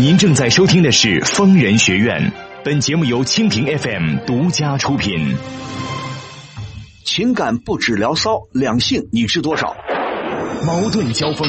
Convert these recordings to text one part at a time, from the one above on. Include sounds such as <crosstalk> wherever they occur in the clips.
您正在收听的是疯人学院，本节目由蜻蜓 FM 独家出品。情感不止聊骚，两性你知多少？矛盾交锋，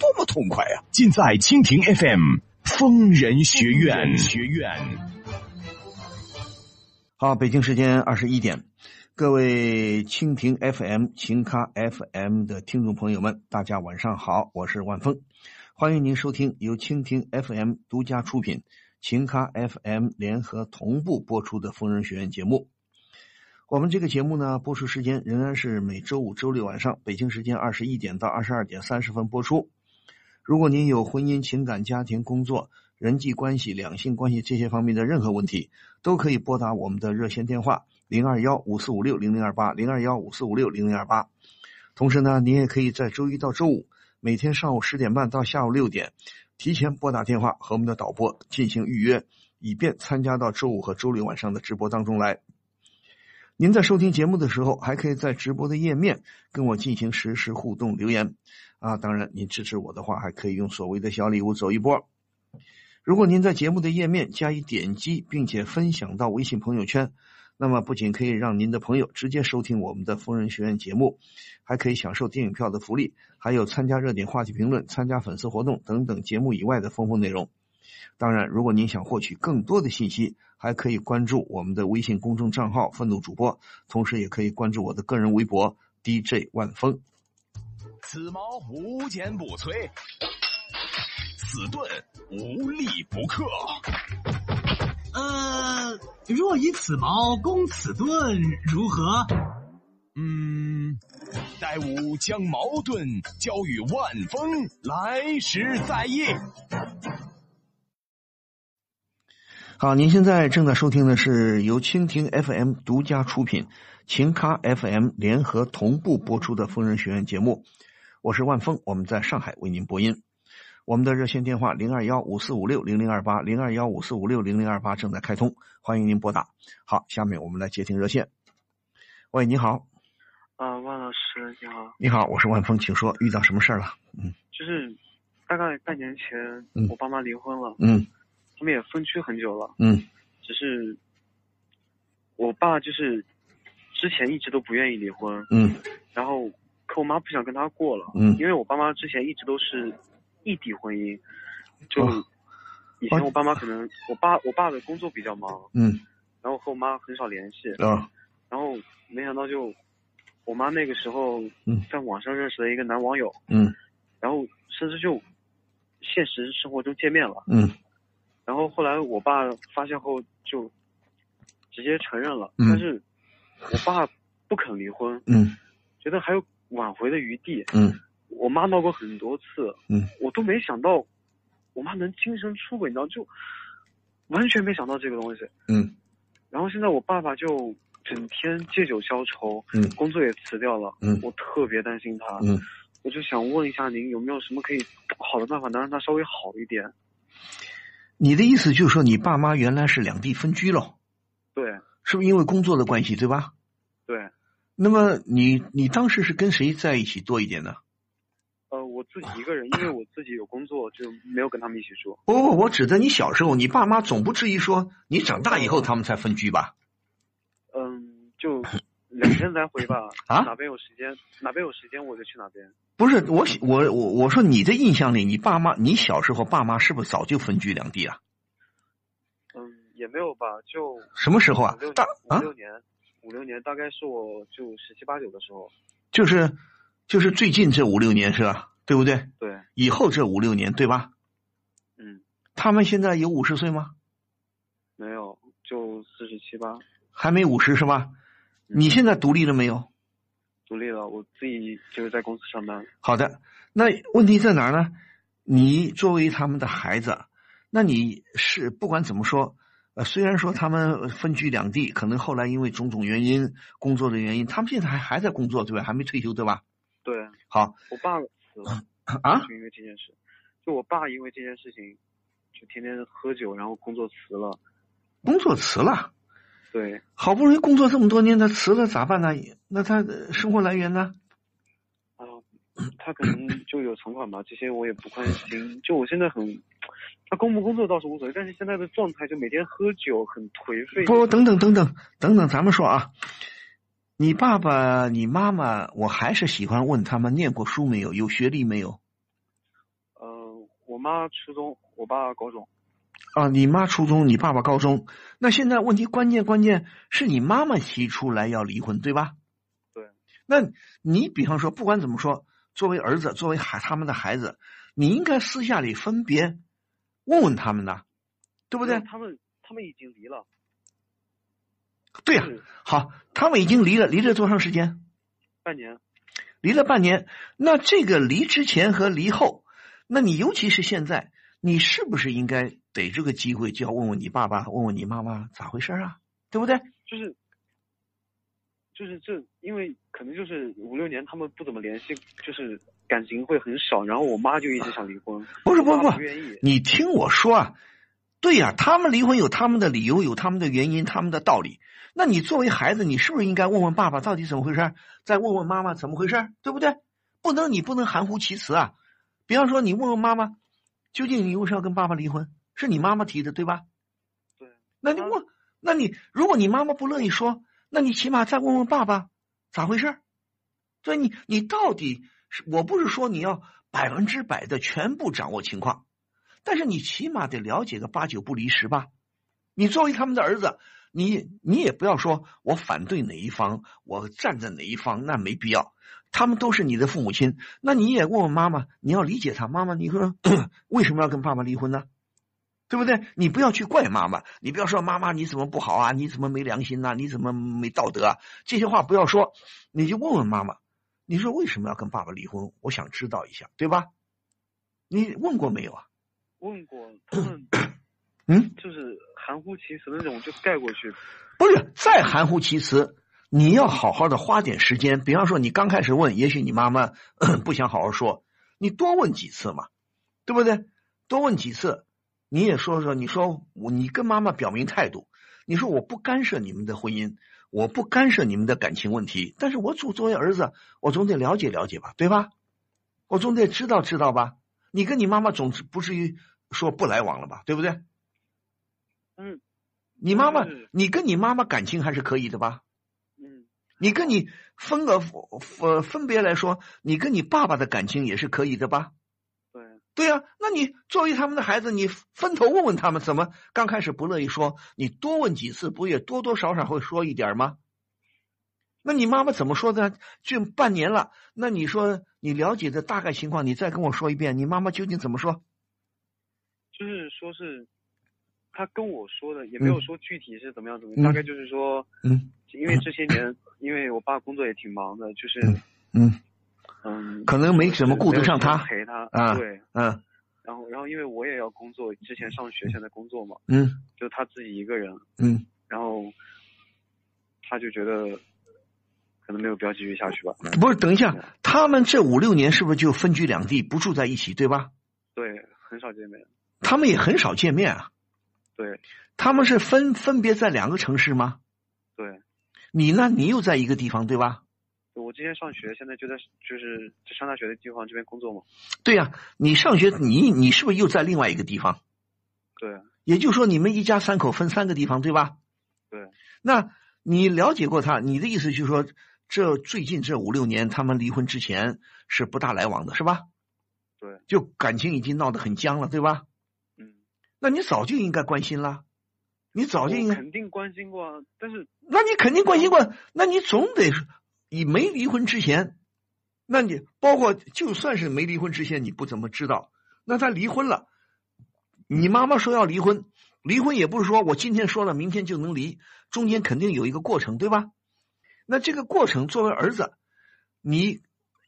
多么痛快呀！尽在蜻蜓 FM 疯人学院。学院。好，北京时间二十一点，各位蜻蜓 FM、秦咖 FM 的听众朋友们，大家晚上好，我是万峰，欢迎您收听由蜻蜓 FM 独家出品、秦咖 FM 联合同步播出的《疯人学院》节目。我们这个节目呢，播出时间仍然是每周五、周六晚上，北京时间二十一点到二十二点三十分播出。如果您有婚姻、情感、家庭、工作、人际关系、两性关系这些方面的任何问题，都可以拨打我们的热线电话零二幺五四五六零零二八零二幺五四五六零零二八。同时呢，您也可以在周一到周五每天上午十点半到下午六点，提前拨打电话和我们的导播进行预约，以便参加到周五和周六晚上的直播当中来。您在收听节目的时候，还可以在直播的页面跟我进行实时互动留言，啊，当然您支持我的话，还可以用所谓的小礼物走一波。如果您在节目的页面加以点击，并且分享到微信朋友圈，那么不仅可以让您的朋友直接收听我们的疯人学院节目，还可以享受电影票的福利，还有参加热点话题评论、参加粉丝活动等等节目以外的丰富内容。当然，如果您想获取更多的信息，还可以关注我们的微信公众账号“愤怒主播”，同时也可以关注我的个人微博 DJ 万峰。此矛无坚不摧，此盾无力不克。呃，若以此矛攻此盾，如何？嗯，待吾将矛盾交与万峰，来时再议。好，您现在正在收听的是由蜻蜓 FM 独家出品、秦咖 FM 联合同步播出的《疯人学院》节目，我是万峰，我们在上海为您播音。我们的热线电话零二幺五四五六零零二八零二幺五四五六零零二八正在开通，欢迎您拨打。好，下面我们来接听热线。喂，你好。啊，万老师你好。你好，我是万峰，请说，遇到什么事儿了？嗯。就是大概半年前，我爸妈离婚了。嗯。他们也分居很久了，嗯，只是我爸就是之前一直都不愿意离婚，嗯，然后可我妈不想跟他过了，嗯，因为我爸妈之前一直都是异地婚姻，就以前我爸妈可能我爸我爸的工作比较忙，嗯，然后和我妈很少联系，啊，然后没想到就我妈那个时候在网上认识了一个男网友，嗯，然后甚至就现实生活中见面了，嗯。然后后来我爸发现后就直接承认了，但是我爸不肯离婚，嗯，觉得还有挽回的余地，嗯，我妈闹过很多次，嗯，我都没想到我妈能精神出轨，你知道就完全没想到这个东西，嗯，然后现在我爸爸就整天借酒消愁，嗯，工作也辞掉了，嗯，我特别担心他，嗯，我就想问一下您有没有什么可以好的办法能让他稍微好一点。你的意思就是说，你爸妈原来是两地分居了？对，是不是因为工作的关系，对吧？对。那么你你当时是跟谁在一起多一点呢？呃，我自己一个人，因为我自己有工作，就没有跟他们一起住。不不，我指的你小时候，你爸妈总不至于说你长大以后他们才分居吧？嗯，就两天来回吧。<laughs> 啊？哪边有时间，哪边有时间我就去哪边。不是我我我我说你的印象里，你爸妈你小时候爸妈是不是早就分居两地啊？嗯，也没有吧，就什么时候啊？大五六年，五六年，大概是我就十七八九的时候。就是就是最近这五六年是吧？对不对？对。以后这五六年对吧？嗯。他们现在有五十岁吗？没有，就四十七八。还没五十是吧？你现在独立了没有？独立了，我自己就是在公司上班。好的，那问题在哪儿呢？你作为他们的孩子，那你是不管怎么说，呃，虽然说他们分居两地，可能后来因为种种原因、工作的原因，他们现在还还在工作，对吧？还没退休，对吧？对好我爸死了，啊，就因为这件事，就我爸因为这件事情，就天天喝酒，然后工作辞了。工作辞了，对，好不容易工作这么多年，他辞了咋办呢？那他的生活来源呢？啊，他可能就有存款吧，这些我也不关心。就我现在很，他工不工作倒是无所谓，但是现在的状态就每天喝酒，很颓废。不，等等等等等等，咱们说啊，你爸爸、你妈妈，我还是喜欢问他们念过书没有，有学历没有呃，我妈初中，我爸高中。啊？你妈初中，你爸爸高中，那现在问题关键关键是你妈妈提出来要离婚，对吧？对。那你比方说，不管怎么说，作为儿子，作为孩他们的孩子，你应该私下里分别问问他们呐，对不对？他们他们已经离了。对呀、是好，他们已经离了，离了多长时间？半年。离了半年，那这个离之前和离后，那你尤其是现在，你是不是应该逮这个机会就要问问你爸爸，问问你妈妈咋回事啊？对不对？就是就是这，因为可能就是五六年他们不怎么联系，就是感情会很少。然后我妈就一直想离婚，<laughs> 不是，不是，不是，不愿意。你听我说啊，对呀、他们离婚有他们的理由，有他们的原因，他们的道理。那你作为孩子，你是不是应该问问爸爸到底怎么回事，再问问妈妈怎么回事，对不对？不能，你不能含糊其辞啊。比方说，你问问妈妈，究竟你为什么要跟爸爸离婚？是你妈妈提的，对吧？对，那你问，那你如果你妈妈不乐意说，那你起码再问问爸爸咋回事？所以你你到底是我不是说你要百分之百的全部掌握情况，但是你起码得了解个八九不离十吧。你作为他们的儿子，你你也不要说我反对哪一方，我站在哪一方，那没必要。他们都是你的父母亲，那你也问问妈妈，你要理解他。妈妈，你说 <coughs> 为什么要跟爸爸离婚呢？对不对？你不要去怪妈妈，你不要说妈妈你怎么不好啊，你怎么没良心呐、你怎么没道德啊？这些话不要说，你就问问妈妈，你说为什么要跟爸爸离婚？我想知道一下，对吧？你问过没有啊？问过 <coughs> 嗯，就是含糊其辞的那种就盖过去。不是，再含糊其辞，你要好好的花点时间。比方说，你刚开始问，也许你妈妈 <coughs> 不想好好说，你多问几次嘛，对不对？多问几次，你也说说，你说我，你跟妈妈表明态度，你说我不干涉你们的婚姻，我不干涉你们的感情问题，但是我作作为儿子，我总得了解了解吧，对吧？我总得知道知道吧。你跟你妈妈总是不至于说不来往了吧，对不对？嗯你妈妈，你跟你妈妈感情还是可以的吧？嗯，你跟你分个分分别来说，你跟你爸爸的感情也是可以的吧？对，对呀、那你作为他们的孩子，你分头问问他们，怎么刚开始不乐意说，你多问几次，不也多多少少会说一点吗？那你妈妈怎么说的？就半年了，那你说你了解的大概情况，你再跟我说一遍，你妈妈究竟怎么说？就是说是他跟我说的，也没有说具体是怎么样怎么样，嗯大概就是说，嗯因为这些年，因为我爸工作也挺忙的，就是嗯嗯，可能没什么顾得上他陪他啊对，嗯然后然后因为我也要工作，之前上学，现在工作嘛，嗯就他自己一个人，嗯，然后他就觉得可能没有必要继续下去吧。不是，等一下，他们这五六年是不是就分居两地，不住在一起，对吧？对，很少见面。他们也很少见面啊。对他们是分分别在两个城市吗？对，你呢？你又在一个地方，对吧？我之前上学，现在就在就是就上大学的地方这边工作嘛。对呀、你上学，你你是不是又在另外一个地方？对也就是说，你们一家三口分三个地方，对吧？对，那你了解过他？你的意思就是说，这最近这五六年，他们离婚之前是不大来往的，是吧？对，就感情已经闹得很僵了，对吧？嗯，那你早就应该关心了，你早就应该，肯定关心过啊，但是那你肯定关心过，那你总得是你没离婚之前，那你包括就算是没离婚之前，你不怎么知道，那他离婚了，你妈妈说要离婚，离婚也不是说我今天说了，明天就能离，中间肯定有一个过程，对吧？那这个过程作为儿子，你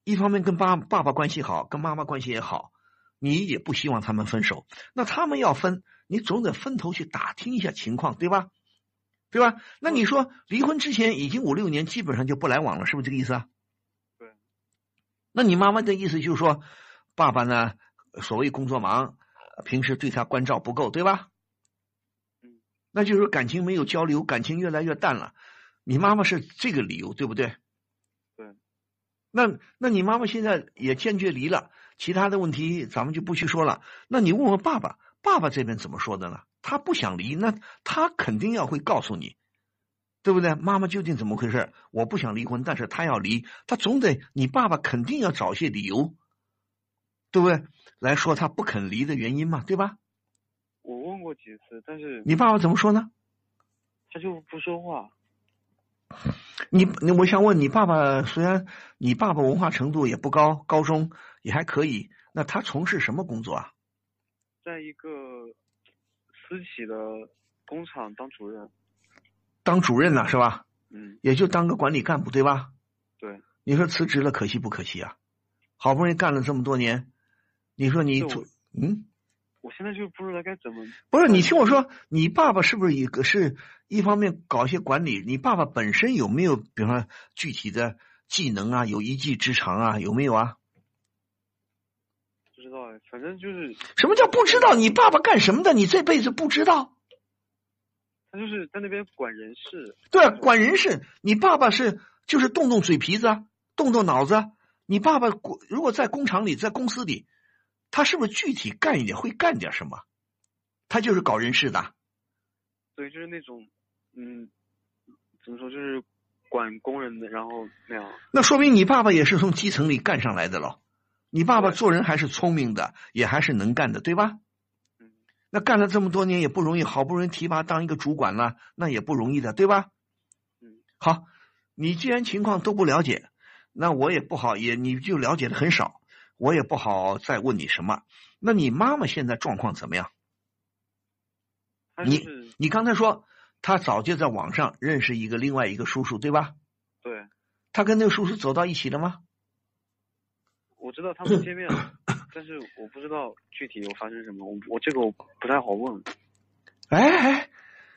一方面跟爸爸爸关系好，跟妈妈关系也好，你也不希望他们分手。那他们要分，你总得分头去打听一下情况，对吧？对吧？那你说离婚之前已经五六年，基本上就不来往了，是不是这个意思啊？对。那你妈妈的意思就是说，爸爸呢，所谓工作忙，平时对他关照不够，对吧？嗯。那就是感情没有交流，感情越来越淡了。你妈妈是这个理由，对不对？对。那那你妈妈现在也坚决离了，其他的问题咱们就不去说了。那你问问爸爸，爸爸这边怎么说的呢？他不想离，那他肯定要会告诉你，对不对？妈妈究竟怎么回事？我不想离婚，但是他要离，他总得你爸爸肯定要找些理由，对不对？来说他不肯离的原因嘛，对吧？我问过几次，但是你爸爸怎么说呢？他就不说话。你你，我想问你爸爸，虽然你爸爸文化程度也不高，高中也还可以，那他从事什么工作啊？在一个。私企的工厂当主任，当主任呢是吧？嗯，也就当个管理干部对吧？对。你说辞职了可惜不可惜啊？好不容易干了这么多年，你说你嗯？我现在就不知道该怎么。不是你听我说，你爸爸是不是一个是一方面搞一些管理？你爸爸本身有没有，比方说具体的技能啊，有一技之长啊，有没有啊？反正就是什么叫不知道？你爸爸干什么的？你这辈子不知道？他就是在那边管人事。对，管人事。你爸爸是就是动动嘴皮子，动动脑子。你爸爸如果在工厂里，在公司里，他是不是具体干一点，会干点什么？他就是搞人事的。对，就是那种嗯，怎么说，就是管工人的，然后那样。那说明你爸爸也是从基层里干上来的喽。你爸爸做人还是聪明的，也还是能干的，对吧？嗯，那干了这么多年也不容易，好不容易提拔当一个主管了，那也不容易的，对吧？嗯，好，你既然情况都不了解，那我也不好，也你就了解的很少，我也不好再问你什么。那你妈妈现在状况怎么样？你你刚才说他早就在网上认识一个另外一个叔叔，对吧？对。他跟那个叔叔走到一起了吗？我知道他们见面了，<coughs> 但是我不知道具体有发生什么，我我这个我不太好问。哎，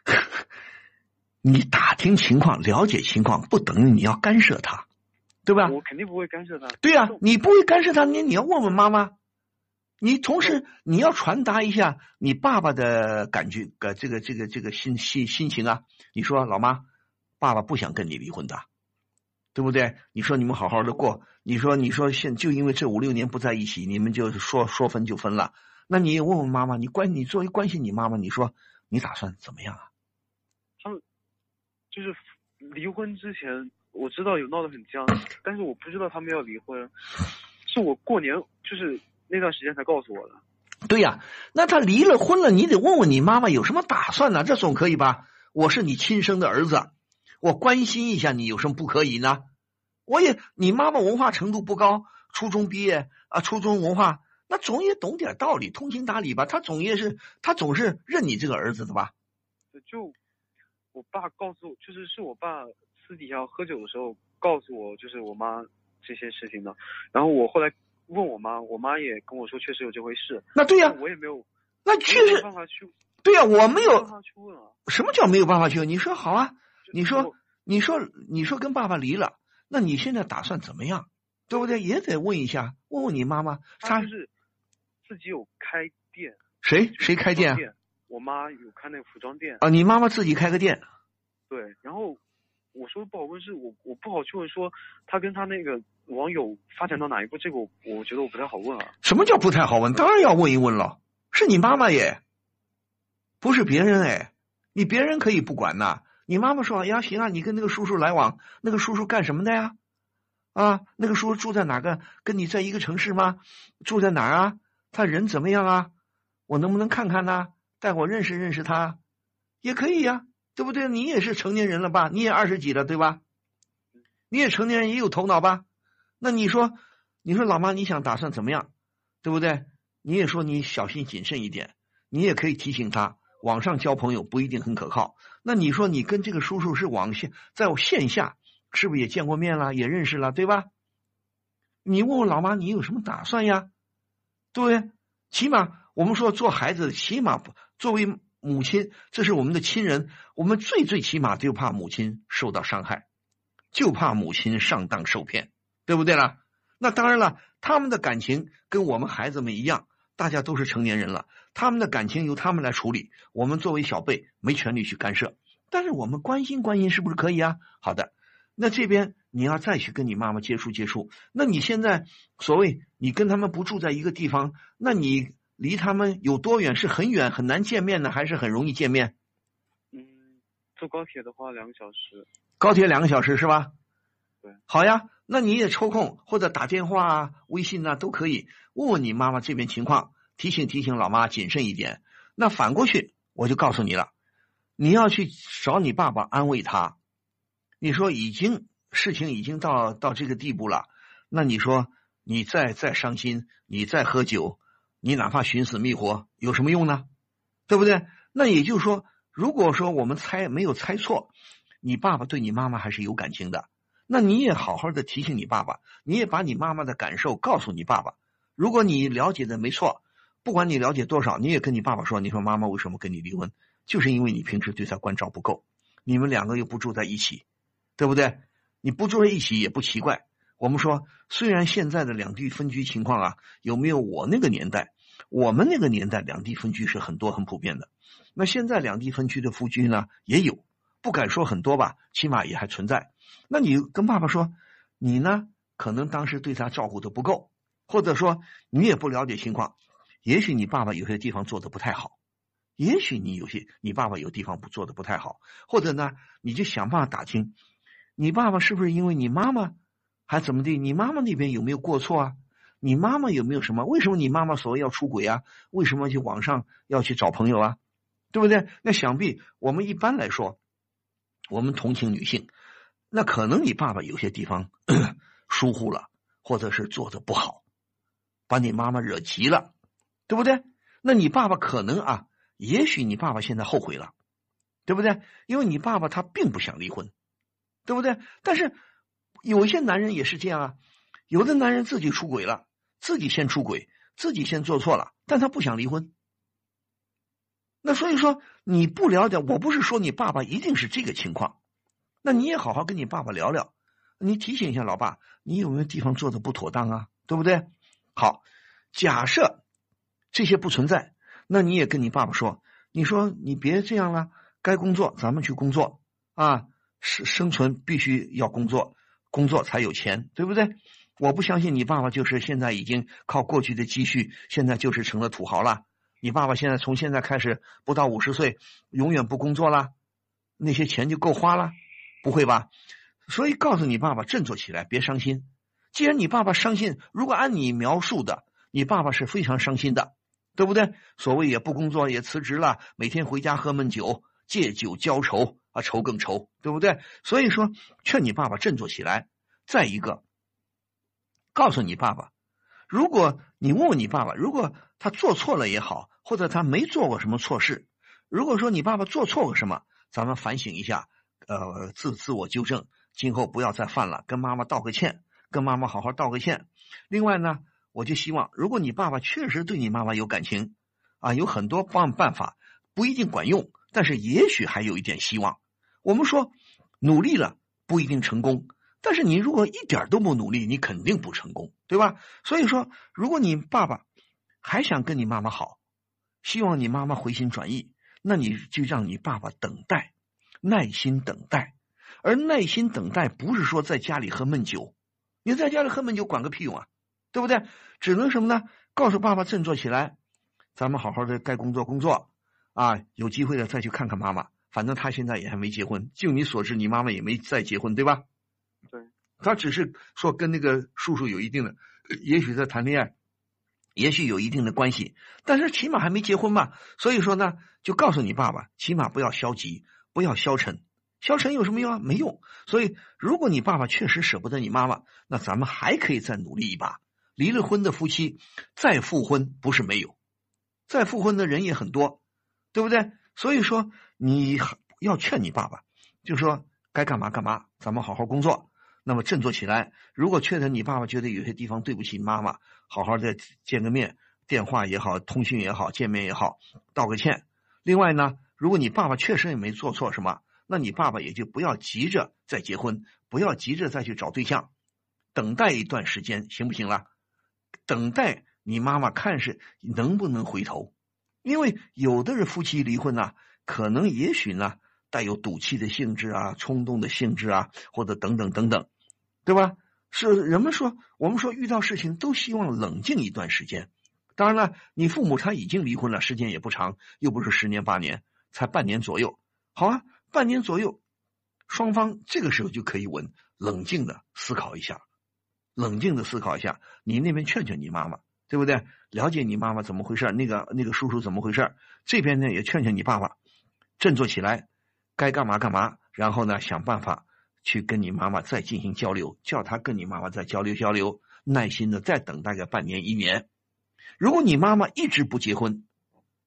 <laughs> 你打听情况、了解情况，不等于你要干涉他，对吧？我肯定不会干涉他。对呀，你不会干涉他，你你要问问妈妈。你同时你要传达一下你爸爸的感觉，呃，这个这个这个心心心情啊。你说老妈，爸爸不想跟你离婚的。对不对？你说你们好好的过，你说你说现就因为这五六年不在一起，你们就说说分就分了。那你也问问妈妈，你关你作为关心你妈妈，你说你打算怎么样啊？他们就是离婚之前，我知道有闹得很僵，但是我不知道他们要离婚，是我过年就是那段时间才告诉我的。对呀，那他离了婚了，你得问问你妈妈有什么打算呢？这总可以吧？我是你亲生的儿子。我关心一下你有什么不可以呢？我也，你妈妈文化程度不高，初中毕业啊，初中文化，那总也懂点道理，通情达理吧？他总也是，他总是认你这个儿子的吧？就我爸告诉，就是是我爸私底下喝酒的时候告诉我，就是我妈这些事情的。然后我后来问我妈，我妈也跟我说，确实有这回事。那对呀，我也没有，那确实。对呀，我没有办法去问啊。什么叫没有办法去问？你说好啊。你说，你说，你说跟爸爸离了，那你现在打算怎么样？对不对？也得问一下，问问你妈妈。她是自己有开店。谁谁开店？我妈有开那个服装店。啊，你妈妈自己开个店。对，然后我说不好问，是我我不好去问，说他跟他那个网友发展到哪一步，这个我我觉得我不太好问啊。什么叫不太好问？当然要问一问了，是你妈妈耶，不是别人哎，你别人可以不管呐。你妈妈说：“呀，行啊，你跟那个叔叔来往，那个叔叔干什么的呀？啊，那个叔叔住在哪个？跟你在一个城市吗？住在哪啊？他人怎么样啊？我能不能看看呢？带我认识认识他，也可以呀，对不对？你也是成年人了吧？你也二十几了，对吧？你也成年人，也有头脑吧？那你说，你说老妈，你想打算怎么样？对不对？你也说你小心谨慎一点，你也可以提醒他。”网上交朋友不一定很可靠，那你说你跟这个叔叔是网线，在线下是不是也见过面了，也认识了，对吧？你问问老妈，你有什么打算呀？对不对，起码我们说做孩子，起码作为母亲，这是我们的亲人，我们最最起码就怕母亲受到伤害，就怕母亲上当受骗，对不对啦？那当然了，他们的感情跟我们孩子们一样，大家都是成年人了，他们的感情由他们来处理，我们作为小辈没权利去干涉。但是我们关心关心是不是可以啊？好的，那这边你要再去跟你妈妈接触接触，那你现在所谓你跟他们不住在一个地方，那你离他们有多远？是很远很难见面呢，还是很容易见面？嗯，坐高铁的话两个小时。高铁两个小时是吧？对。好呀，那你也抽空或者打电话啊、微信啊都可以问问你妈妈这边情况，提醒提醒老妈谨慎一点。那反过去我就告诉你了。你要去找你爸爸安慰他，你说已经事情已经到到这个地步了，那你说你再再伤心，你再喝酒，你哪怕寻死觅活有什么用呢？对不对？那也就是说，如果说我们猜没有猜错，你爸爸对你妈妈还是有感情的，那你也好好的提醒你爸爸，你也把你妈妈的感受告诉你爸爸。如果你了解的没错，不管你了解多少，你也跟你爸爸说，你说妈妈为什么跟你离婚？就是因为你平时对他关照不够，你们两个又不住在一起，对不对？你不住在一起也不奇怪。我们说，虽然现在的两地分居情况啊，有没有我那个年代？我们那个年代两地分居是很多很普遍的。那现在两地分居的夫妻呢，也有，不敢说很多吧，起码也还存在。那你跟爸爸说，你呢，可能当时对他照顾的不够，或者说你也不了解情况，也许你爸爸有些地方做的不太好。也许你有些，你爸爸有地方不做的不太好，或者呢，你就想办法打听，你爸爸是不是因为你妈妈，还怎么地？你妈妈那边有没有过错啊？你妈妈有没有什么？为什么你妈妈所谓要出轨啊？为什么去网上要去找朋友啊？对不对？那想必我们一般来说，我们同情女性，那可能你爸爸有些地方 <clears throat> 疏忽了，或者是做的不好，把你妈妈惹急了，对不对？那你爸爸可能啊。也许你爸爸现在后悔了，对不对？因为你爸爸他并不想离婚，对不对？但是有一些男人也是这样啊，有的男人自己出轨了，自己先出轨，自己先做错了，但他不想离婚。那所以说你不了解，我不是说你爸爸一定是这个情况，那你也好好跟你爸爸聊聊，你提醒一下老爸，你有没有地方做的不妥当啊？对不对？好，假设这些不存在。那你也跟你爸爸说，你说你别这样了，该工作咱们去工作啊，生生存必须要工作，工作才有钱，对不对？我不相信你爸爸就是现在已经靠过去的积蓄，现在就是成了土豪了。你爸爸现在从现在开始不到五十岁，永远不工作了，那些钱就够花了，不会吧？所以告诉你爸爸振作起来，别伤心。既然你爸爸伤心，如果按你描述的，你爸爸是非常伤心的。对不对？所谓也不工作，也辞职了，每天回家喝闷酒，借酒浇愁啊，愁更愁，对不对？所以说，劝你爸爸振作起来。再一个，告诉你爸爸，如果你问问你爸爸，如果他做错了也好，或者他没做过什么错事，如果说你爸爸做错过什么，咱们反省一下，呃，自自我纠正，今后不要再犯了，跟妈妈道个歉，跟妈妈好好道个歉。另外呢。我就希望，如果你爸爸确实对你妈妈有感情，啊，有很多办办法不一定管用，但是也许还有一点希望。我们说努力了不一定成功，但是你如果一点都不努力，你肯定不成功，对吧？所以说，如果你爸爸还想跟你妈妈好，希望你妈妈回心转意，那你就让你爸爸等待，耐心等待。而耐心等待不是说在家里喝闷酒，你在家里喝闷酒管个屁用啊！对不对？只能什么呢？告诉爸爸振作起来，咱们好好的该工作工作啊！有机会了再去看看妈妈。反正他现在也还没结婚，就你所知，你妈妈也没再结婚，对吧？对。他只是说跟那个叔叔有一定的，也许在谈恋爱，也许有一定的关系，但是起码还没结婚嘛。所以说呢，就告诉你爸爸，起码不要消极，不要消沉。消沉有什么用啊？没用。所以，如果你爸爸确实舍不得你妈妈，那咱们还可以再努力一把。离了婚的夫妻再复婚不是没有，再复婚的人也很多，对不对？所以说你要劝你爸爸，就说该干嘛干嘛，咱们好好工作，那么振作起来。如果确实你爸爸觉得有些地方对不起妈妈，好好的见个面，电话也好，通讯也好，见面也好，道个歉。另外呢，如果你爸爸确实也没做错什么，那你爸爸也就不要急着再结婚，不要急着再去找对象，等待一段时间，行不行了？等待你妈妈看是能不能回头，因为有的人夫妻离婚呢，可能也许呢带有赌气的性质啊，冲动的性质啊，或者等等等等，对吧？是人们说，我们说遇到事情都希望冷静一段时间。当然了，你父母他已经离婚了，时间也不长，又不是十年八年，才半年左右。好啊，半年左右，双方这个时候就可以稳冷静的思考一下，冷静的思考一下。你那边劝劝你妈妈，对不对？了解你妈妈怎么回事，那个那个叔叔怎么回事？这边呢也劝劝你爸爸，振作起来，该干嘛干嘛。然后呢，想办法去跟你妈妈再进行交流，叫他跟你妈妈再交流交流，耐心的再等大概半年一年。如果你妈妈一直不结婚，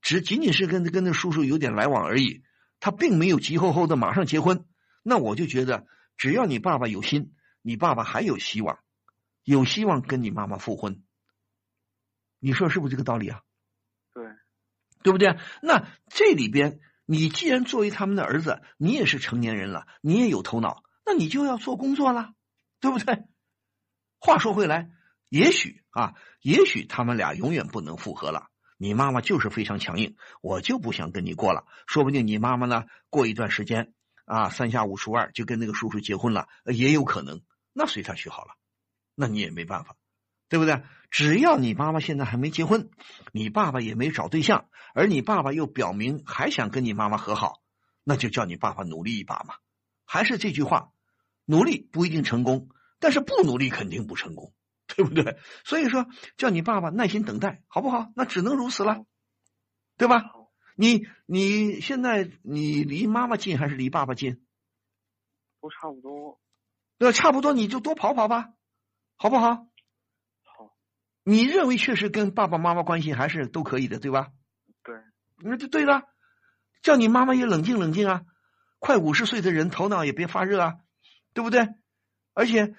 只仅仅是跟跟那叔叔有点来往而已，他并没有急吼吼的马上结婚，那我就觉得只要你爸爸有心，你爸爸还有希望，有希望跟你妈妈复婚。你说是不是这个道理啊？对，对不对？那这里边，你既然作为他们的儿子，你也是成年人了，你也有头脑，那你就要做工作了，对不对？话说回来。也许啊，也许他们俩永远不能复合了。你妈妈就是非常强硬，我就不想跟你过了。说不定你妈妈呢，过一段时间啊，三下五除二就跟那个叔叔结婚了，也有可能。那随他去好了，那你也没办法，对不对？只要你妈妈现在还没结婚，你爸爸也没找对象，而你爸爸又表明还想跟你妈妈和好，那就叫你爸爸努力一把嘛。还是这句话，努力不一定成功，但是不努力肯定不成功。对不对？所以说，叫你爸爸耐心等待，好不好？那只能如此了，对吧？你你现在你离妈妈近还是离爸爸近？都差不多。那差不多，你就多跑跑吧，好不好？好。你认为确实跟爸爸妈妈关系还是都可以的，对吧？对。那就对了，叫你妈妈也冷静冷静啊！快五十岁的人，头脑也别发热啊，对不对？而且，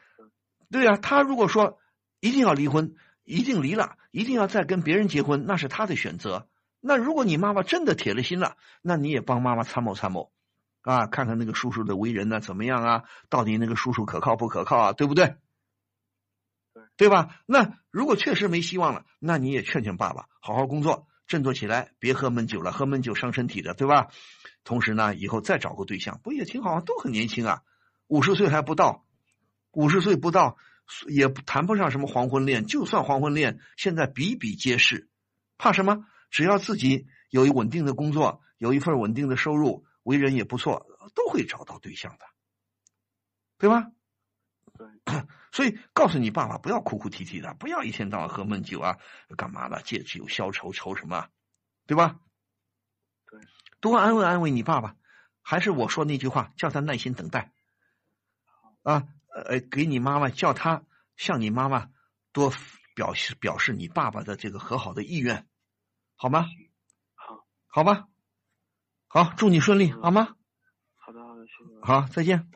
对啊，他如果说。一定要离婚，一定离了，一定要再跟别人结婚，那是他的选择。那如果你妈妈真的铁了心了，那你也帮妈妈参谋参谋，啊，看看那个叔叔的为人呢怎么样啊？到底那个叔叔可靠不可靠啊？对不对？对，对吧？那如果确实没希望了，那你也劝劝爸爸，好好工作，振作起来，别喝闷酒了，喝闷酒伤身体的，对吧？同时呢，以后再找个对象，不也挺好？都很年轻啊，五十岁还不到，五十岁不到。也谈不上什么黄昏恋，就算黄昏恋，现在比比皆是，怕什么？只要自己有一稳定的工作，有一份稳定的收入，为人也不错，都会找到对象的，对吧？对。<coughs> 所以告诉你爸爸，不要哭哭啼啼的，不要一天到晚喝闷酒啊，干嘛的？借酒消愁，愁什么？对吧？对。多安慰安慰你爸爸，还是我说那句话，叫他耐心等待。啊。呃，给你妈妈叫他向你妈妈多表示表示你爸爸的这个和好的意愿，好吗？好，好吧，好，祝你顺利，好吗？好的，好的，谢谢。好，再见。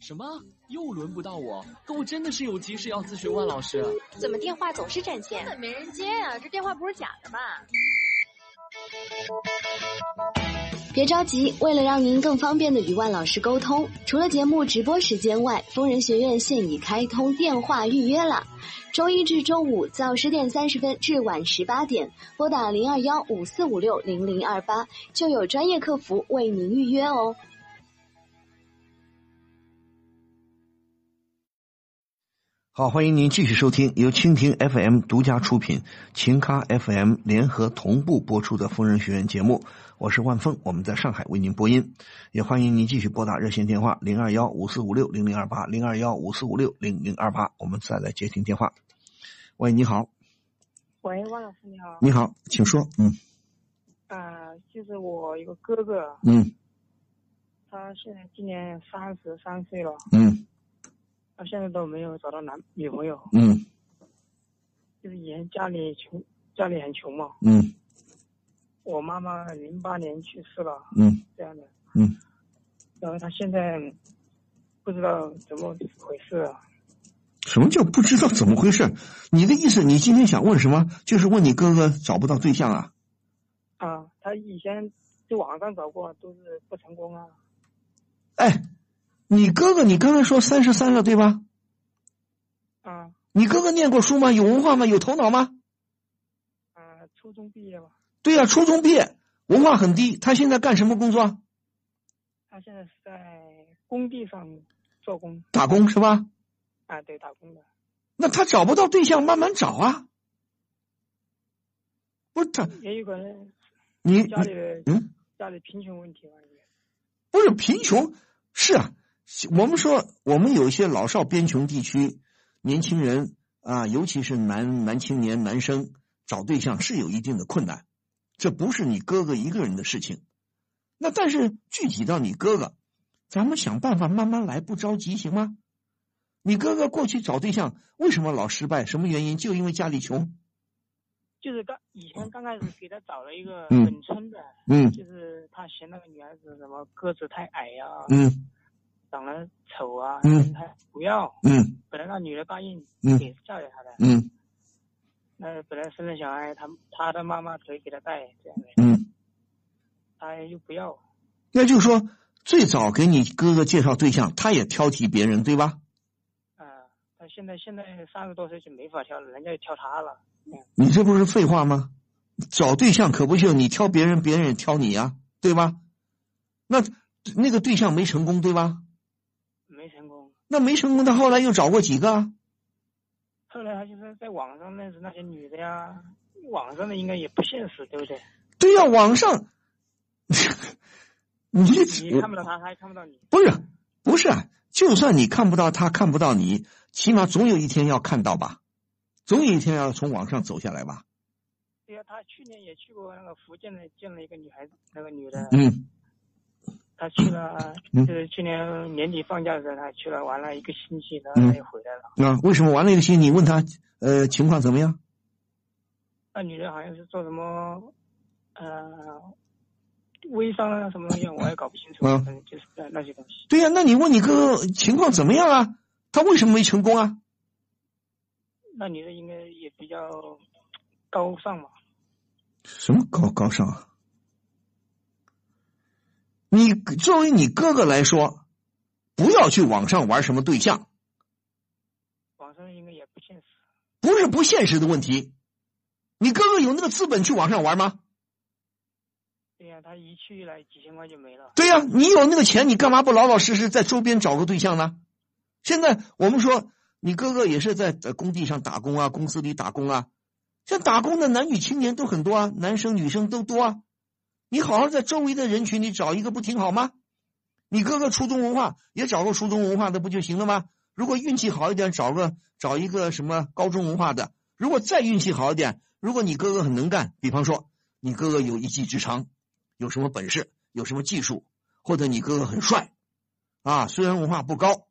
什么？又轮不到我？可我真的是有急事要咨询万老师。怎么电话总是占线？根本没人接呀！这电话不是假的吧？别着急，为了让您更方便的与万老师沟通，除了节目直播时间外，疯人学院现已开通电话预约了。周一至周五早十点三十分至晚十八点，拨打零二幺五四五六零零二八，就有专业客服为您预约哦。好，欢迎您继续收听由蜻蜓 FM 独家出品、秦咖 FM 联合同步播出的疯人学院节目。我是万峰，我们在上海为您播音，也欢迎您继续拨打热线电话零二幺五四五六零零二八零二幺五四五六零零二八，我们再来接听电话。喂，你好。喂，万老师你好。你好，请说。嗯。啊，就是我一个哥哥。嗯。他现在今年三十三岁了。嗯。他现在都没有找到男女朋友。嗯。就是以前家里穷，家里很穷嘛。嗯。我妈妈零八年去世了，嗯，这样的，嗯，然后他现在不知道怎么回事啊。什么叫不知道怎么回事？你的意思，你今天想问什么？就是问你哥哥找不到对象啊？啊，他以前在网上找过，都是不成功啊。哎，你哥哥，你刚才说三十三了，对吧？啊。你哥哥念过书吗？有文化吗？有头脑吗？啊，初中毕业吧。对呀，初中毕业，文化很低。他现在干什么工作？他现在是在工地上做工。打工是吧？啊，对，打工的。那他找不到对象，慢慢找啊。不是他，也有可能。你家里嗯，家里贫穷问题吧？不是贫穷，是啊。我们说，我们有一些老少边穷地区，年轻人啊，尤其是男男青年、男生找对象是有一定的困难。这不是你哥哥一个人的事情。那但是具体到你哥哥，咱们想办法慢慢来，不着急，行吗？你哥哥过去找对象为什么老失败？什么原因？就因为家里穷。就是刚以前刚开始给他找了一个本村的，嗯，就是他嫌那个女孩子什么个子太矮呀，嗯，长得丑啊，嗯，他不要，嗯，本来那女的答应，嗯，给嫁给他的，嗯，那本来生了小孩，他他的妈妈可以给他带这样的，嗯，他又不要，那就是说最早给你哥哥介绍对象，他也挑剔别人，对吧？啊，他现在现在三十多岁就没法挑了，人家就挑他了。你这不是废话吗？找对象可不就你挑别人，别人也挑你呀，对吧？那那个对象没成功，对吧？没成功。那没成功，他后来又找过几个？后来他就是在网上认识那些女的呀，网上的应该也不现实，对不对？对呀，网上，<laughs> 你你看不到他，他也看不到你。不是，不是啊！就算你看不到他，看不到你，起码总有一天要看到吧？总有一天要从网上走下来吧？对呀，他去年也去过那个福建的，见了一个女孩子，那个女的。嗯。他去了，就是去年年底放假的时候，他去了，玩了一个星期，然后他又回来了。那为什么玩了一个星期？你问他，呃，情况怎么样？那女的好像是做什么，呃，微商啊，什么东西，我也搞不清楚。嗯，就是那那些东西。对呀，那你问你哥哥情况怎么样啊？他为什么没成功啊？那女的应该也比较高尚嘛？什么高高尚啊？你作为你哥哥来说，不要去网上玩什么对象。网上应该也不现实。不是不现实的问题，你哥哥有那个资本去网上玩吗？对呀，他一去一来几千块就没了。对呀，你有那个钱，你干嘛不老老实实在周边找个对象呢？现在我们说，你哥哥也是在在工地上打工啊，公司里打工啊，像打工的男女青年都很多啊，男生女生都多啊。你好好在周围的人群里找一个不挺好吗？你哥哥初中文化也找个初中文化的不就行了吗？如果运气好一点，找个找一个什么高中文化的。如果再运气好一点，如果你哥哥很能干，比方说你哥哥有一技之长，有什么本事，有什么技术，或者你哥哥很帅，啊，虽然文化不高，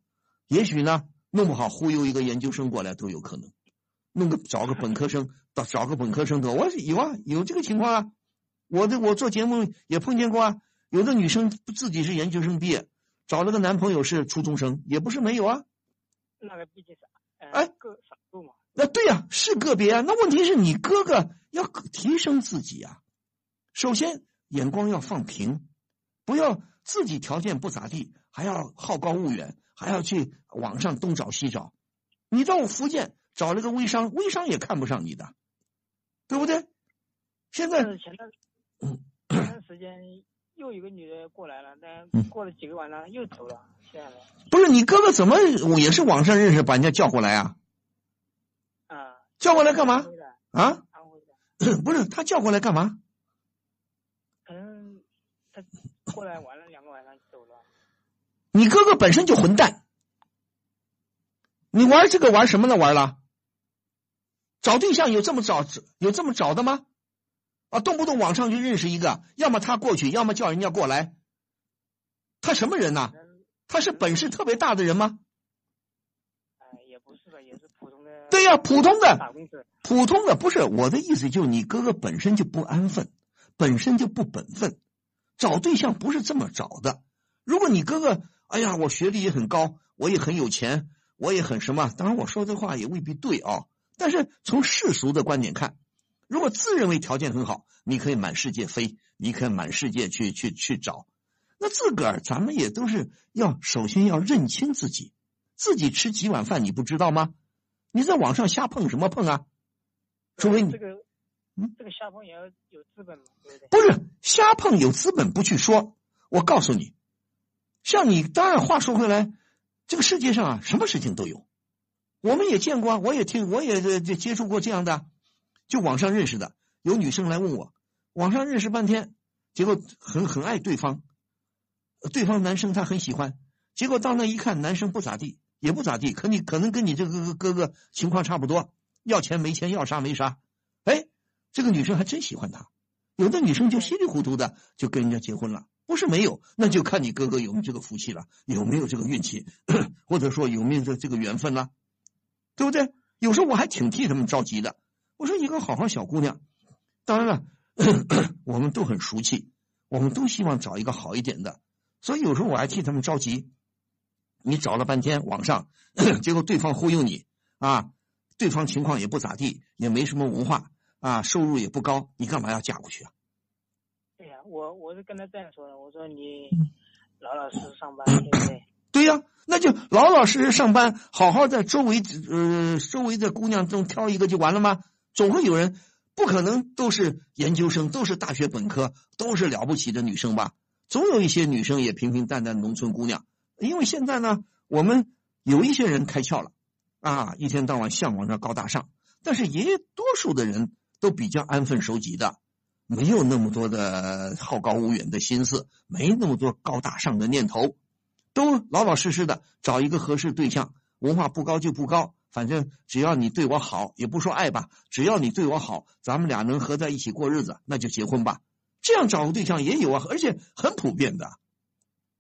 也许呢弄不好忽悠一个研究生过来都有可能，弄个找个本科生，找找个本科生的，我有啊，有这个情况啊。我的我做节目也碰见过啊，有的女生自己是研究生毕业，找了个男朋友是初中生，也不是没有啊。那个毕竟是哎个少数嘛。那对呀，是个别啊。那问题是你哥哥要提升自己啊，首先眼光要放平，不要自己条件不咋地，还要好高骛远，还要去网上东找西找。你到福建找了个微商，微商也看不上你的，对不对？现在前段。前段时间又有个女的过来了，但过了几个晚上又走了。不是你哥哥怎么也是网上认识，把人家叫过来啊？啊，叫过来干嘛？啊？安徽的。<clears throat> 不是他叫过来干嘛？可能他过来玩了两个晚上走了。你哥哥本身就混蛋，你玩这个玩什么呢？玩了？找对象有这么找有这么找的吗？啊，动不动网上就认识一个，要么他过去，要么叫人家过来。他什么人呐？他是本事特别大的人吗？哎，也不是吧，也是普通的。对呀，普通的。普通的不是我的意思，就是你哥哥本身就不安分，本身就不本分，找对象不是这么找的。如果你哥哥，哎呀，我学历也很高，我也很有钱，我也很什么？当然我说这话也未必对啊。但是从世俗的观点看，如果自认为条件很好，你可以满世界飞，你可以满世界去去去找。那自个儿咱们也都是要首先要认清自己，自己吃几碗饭你不知道吗？你在网上瞎碰什么碰啊？除非你这个，嗯，这个瞎碰也要有资本嘛，对不对？不是瞎碰有资本不去说，我告诉你，像你当然话说回来，这个世界上啊什么事情都有，我们也见过，我也听，我也这接触过这样的，就网上认识的，有女生来问我，网上认识半天，结果很很爱对方，对方男生他很喜欢，结果到那一看，男生不咋地。也不咋地，可你可能跟你这个哥哥情况差不多，要钱没钱，要啥没啥。哎，这个女生还真喜欢他，有的女生就稀里糊涂的就跟人家结婚了，不是没有，那就看你哥哥有没有这个福气了，有没有这个运气，<coughs> 或者说有没有这这个缘分了，对不对？有时候我还挺替他们着急的。我说一个好好小姑娘，当然了，<coughs> 我们都很熟悉，我们都希望找一个好一点的，所以有时候我还替他们着急。你找了半天网上，<coughs> 结果对方忽悠你啊！对方情况也不咋地，也没什么文化啊，收入也不高，你干嘛要嫁过去啊？对呀，我我是跟他这样说的，我说你老老实实上班，对不对？<coughs> 对呀，那就老老实实上班，好好在周围呃周围的姑娘中挑一个就完了吗？总会有人，不可能都是研究生，都是大学本科，都是了不起的女生吧？总有一些女生也平平淡淡农村姑娘。因为现在呢，我们有一些人开窍了，啊，一天到晚向往着高大上，但是也多数的人都比较安分守己的，没有那么多的好高骛远的心思，没那么多高大上的念头，都老老实实的找一个合适对象，文化不高就不高，反正只要你对我好，也不说爱吧，只要你对我好，咱们俩能合在一起过日子，那就结婚吧。这样找个对象也有啊，而且很普遍的。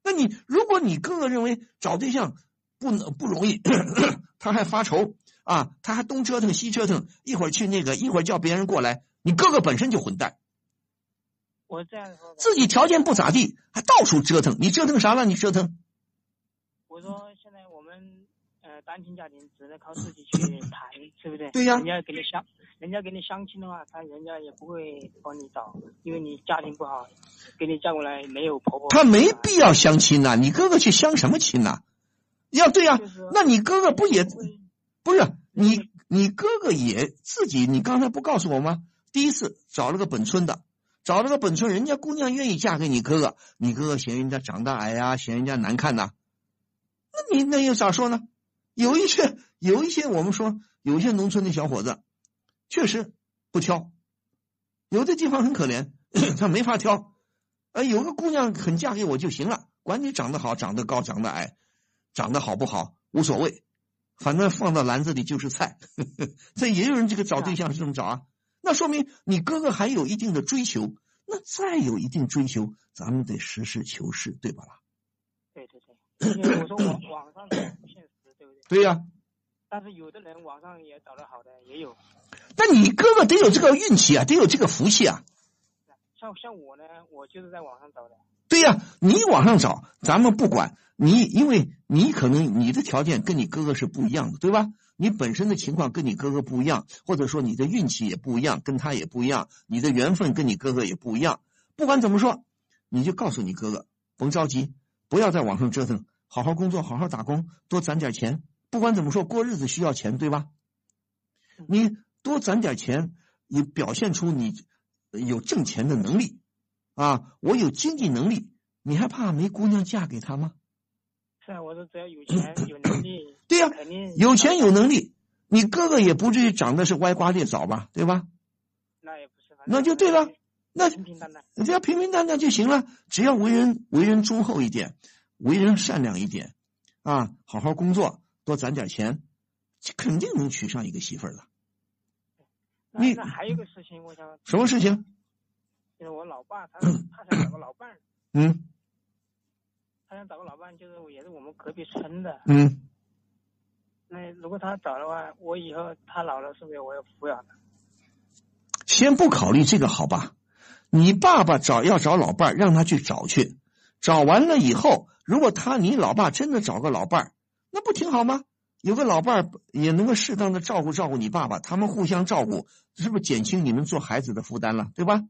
那你如果你哥哥认为找对象不能不容易，<clears throat> 他还发愁啊，他还东折腾西折腾，一会儿去那个，一会儿叫别人过来，你哥哥本身就混蛋。我这样说，自己条件不咋地，还到处折腾，你折腾啥了？你折腾？我说单亲家庭只能靠自己去谈，对不对？对呀。人家给你相，人家给你相亲的话，他人家也不会帮你找，因为你家庭不好。给你嫁过来没有婆婆？他没必要相亲呐，你哥哥去相什么亲呐？要对呀，那你哥哥不也不是你？你哥哥也自己，你刚才不告诉我吗？第一次找了个本村的，找了个本村，人家姑娘愿意嫁给你哥哥，你哥哥嫌人家长得矮呀，嫌人家难看呐。那你那又咋说呢？有一些有一些，我们说有些农村的小伙子确实不挑，有的地方很可怜，<coughs> 他没法挑。哎，有个姑娘肯嫁给我就行了，管你长得好、长得高、长得矮，长得好不好无所谓，反正放到篮子里就是菜。<laughs> 这也有人这个找对象是这么找啊？那说明你哥哥还有一定的追求。那再有一定追求，咱们得实事求是，对吧啦？对对对，我说网 <coughs> 网上不现实，对呀。但是有的人网上也找的好的也有。那你哥哥得有这个运气啊，得有这个福气啊。像像我呢，我就是在网上找的。对呀，你网上找，咱们不管你，因为你可能你的条件跟你哥哥是不一样的，对吧？你本身的情况跟你哥哥不一样，或者说你的运气也不一样，跟他也不一样，你的缘分跟你哥哥也不一样。不管怎么说，你就告诉你哥哥，甭着急，不要在网上折腾，好好工作，好好打工，多攒点钱。不管怎么说，过日子需要钱，对吧？你多攒点钱，你表现出你。有挣钱的能力，啊，我有经济能力，你还怕没姑娘嫁给他吗？是啊，我说只要有钱有能力，<clears throat> 对呀，肯定有钱有能力，你哥哥也不至于长得是歪瓜裂枣吧，对吧？那也不是，那就对了，那平平淡淡，只要平平淡淡就行了，只要为人为人忠厚一点，为人善良一点，啊，好好工作，多攒点钱，肯定能娶上一个媳妇儿的。你还有一个事情，我想什么事情？就是我老爸，他他想找个老伴儿。<clears throat> 嗯。他想找个老伴，就是也是我们隔壁村的。嗯。那如果他找的话，我以后他老了，是不是我要抚养他？先不考虑这个，好吧？你爸爸找要找老伴儿，让他去找去。找完了以后，如果他你老爸真的找个老伴儿，那不挺好吗？有个老伴儿也能够适当的照顾照顾你爸爸，他们互相照顾，是不是减轻你们做孩子的负担了，对吧？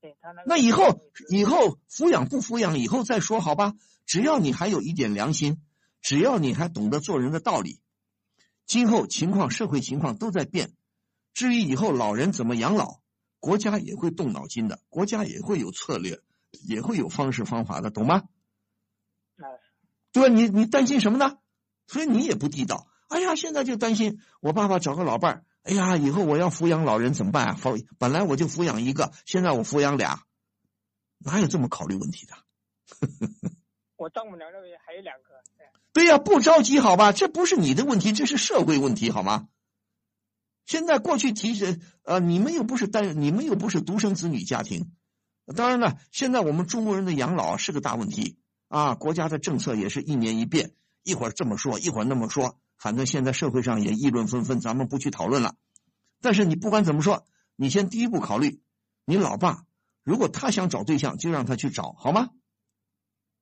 对他那那以后以后抚养不抚养以后再说好吧，只要你还有一点良心，只要你还懂得做人的道理，今后情况社会情况都在变，至于以后老人怎么养老，国家也会动脑筋的，国家也会有策略，也会有方式方法的，懂吗？那对吧？你你担心什么呢？所以你也不地道。哎呀，现在就担心我爸爸找个老伴儿。哎呀，以后我要抚养老人怎么办啊？抚本来我就抚养一个，现在我抚养俩，哪有这么考虑问题的？<laughs> 我丈母娘那边还有两个，对对呀、不着急，好吧？这不是你的问题，这是社会问题，好吗？现在过去提起呃，你们又不是单，你们又不是独生子女家庭。当然了，现在我们中国人的养老是个大问题啊，国家的政策也是一年一变，一会儿这么说，一会儿那么说，反正现在社会上也议论纷纷，咱们不去讨论了。但是你不管怎么说，你先第一步考虑，你老爸如果他想找对象，就让他去找，好吗？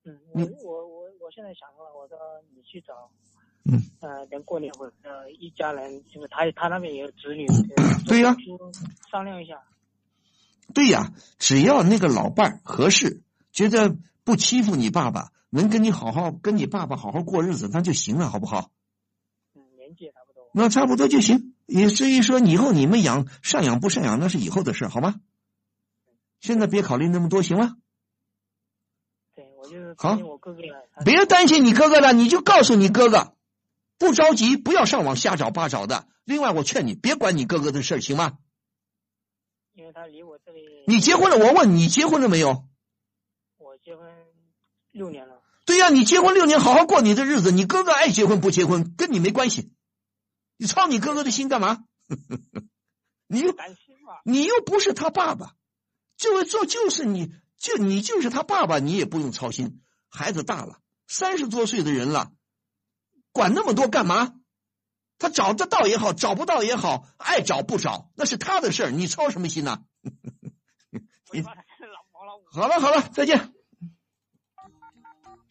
嗯，我我我我现在想了，我说你去找，嗯，呃，等过年或者呃一家人，就是他他那边也有子女，对呀就商量一下，对呀，只要那个老伴儿合适，觉得不欺负你爸爸，能跟你好好跟你爸爸好好过日子，那就行了，好不好？嗯，年纪也差不多，那差不多就行。也至于说以后你们养赡养不赡养，那是以后的事，好吗？现在别考虑那么多，行吗？对我就是好担心我哥哥了，别担心你哥哥了，你就告诉你哥哥，不着急，不要上网瞎找八找的。另外，我劝你别管你哥哥的事儿，行吗？因为他离我这里，你结婚了，我问你结婚了没有？我结婚六年了，对呀、你结婚六年，好好过你的日子。你哥哥爱结婚不结婚，跟你没关系。你操你哥哥的心干嘛？<laughs> 你又你又不是他爸爸，就做就是你就你就是他爸爸，你也不用操心。孩子大了，三十多岁的人了，管那么多干嘛？他找得到也好，找不到也好，爱找不找那是他的事儿，你操什么心呐、<laughs> 我就怕他老毛老五。好了好了，再见。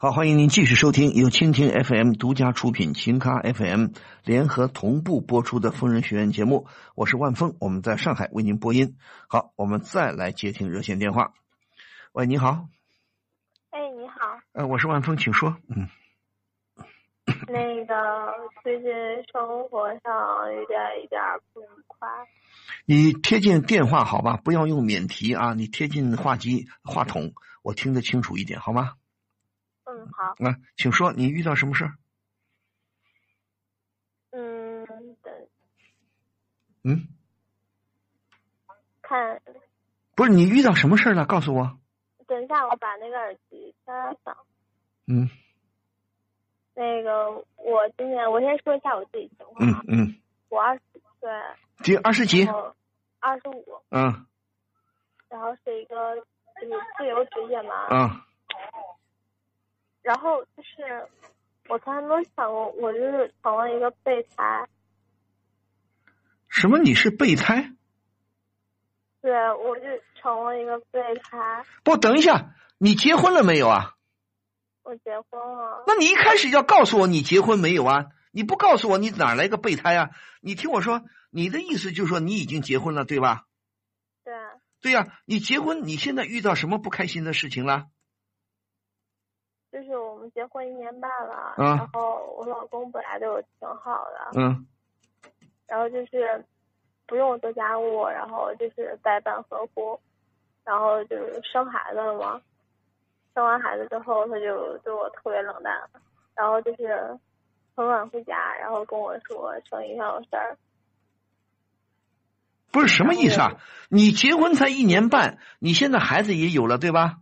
好，欢迎您继续收听由蜻蜓 FM 独家出品、秦咖 FM 联合同步播出的疯人学院节目，我是万峰，我们在上海为您播音。好，我们再来接听热线电话。喂，你好，哎，你好，呃，我是万峰，请说。嗯，那个最近生活上有点一点不愉快。你贴近电话好吧，不要用免提啊，你贴近话机话筒，我听得清楚一点好吗？嗯，好，啊，请说，你遇到什么事儿？嗯，等。嗯，看，不是你遇到什么事儿了？告诉我。等一下，我把那个耳机插上。嗯。那个，我今年我先说一下我自己情况啊，嗯嗯，我二十岁，几二十几？二十五，嗯。然后是一个就是自由职业嘛，嗯然后就是我从来没有想过，我就是成了一个备胎，什么？你是备胎？对我就成了一个备胎，不，等一下，你结婚了没有啊？我结婚了。那你一开始要告诉我你结婚没有啊？你不告诉我，你哪来个备胎啊？你听我说，你的意思就是说你已经结婚了，对吧？对，对呀、你结婚，你现在遇到什么不开心的事情了？就是我们结婚一年半了，嗯然后我老公本来对我挺好的，嗯然后就是不用我做家务，然后就是百般呵护，然后就是生孩子了嘛，生完孩子之后他就对我特别冷淡，然后就是很晚回家，然后跟我说生意上有事儿，不是什么意思啊？你结婚才一年半，你现在孩子也有了，对吧？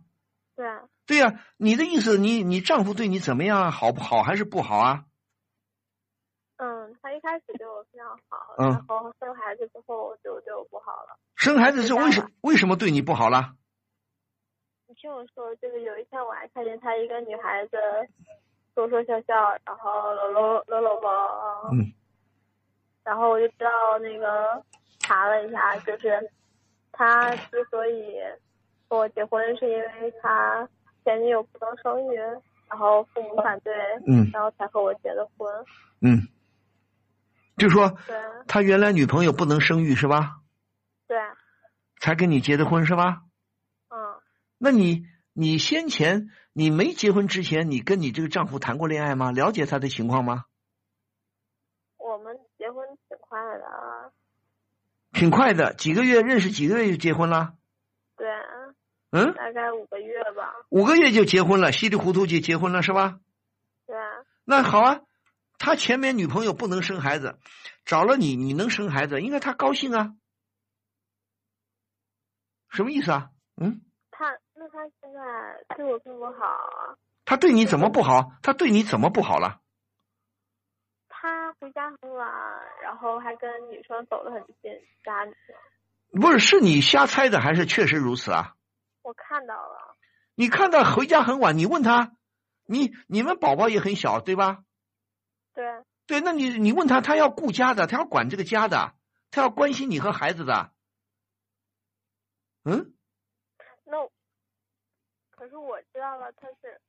对，啊对呀、你的意思，你你丈夫对你怎么样啊？好不好还是不好啊？嗯，他一开始对我非常好，嗯然后生孩子之后就对我不好了。生孩子是为什么为什么对你不好了？你听我说，就是有一天我还看见他一个女孩子说说笑笑，然后搂搂搂搂抱，嗯，然后我就知道那个查了一下，就是他之所以跟我结婚，是因为他前女友不能生育，然后父母反对，嗯然后才和我结的婚。嗯，就说对他原来女朋友不能生育是吧？对，才跟你结的婚是吧？嗯，那你你先前你没结婚之前，你跟你这个丈夫谈过恋爱吗？了解他的情况吗？我们结婚挺快的啊，挺快的，几个月认识几个月就结婚了，对，嗯，大概五个月吧，五个月就结婚了，稀里糊涂就结婚了是吧？对啊，那好啊，他前面女朋友不能生孩子，找了你，你能生孩子，应该他高兴啊。什么意思啊？嗯，他那他现在对我并不好啊，他对你怎么不好？他对你怎么不好了？他回家很晚，然后还跟女生走得很近，家里不是，是你瞎猜的，还是确实如此啊？我看到了，你看到回家很晚，你问他，你你们宝宝也很小，对吧？对，对，那你你问他，他要顾家的，他要管这个家的，他要关心你和孩子的。嗯，那我可是我知道了他是，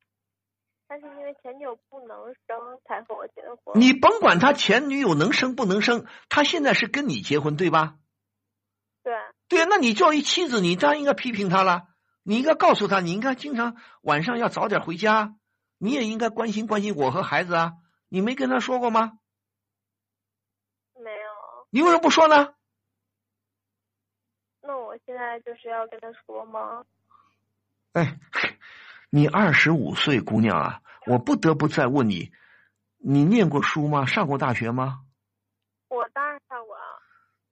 他是因为前女友不能生才和我结的婚，你甭管他前女友能生不能生，他现在是跟你结婚，对吧？对，对，那你作为妻子，你当然应该批评他了。你应该告诉他，你应该经常晚上要早点回家，你也应该关心关心我和孩子啊。你没跟他说过吗？没有，你为什么不说呢？那我现在就是要跟他说吗？哎，你二十五岁姑娘啊，我不得不再问你，你念过书吗？上过大学吗？我当然上过啊，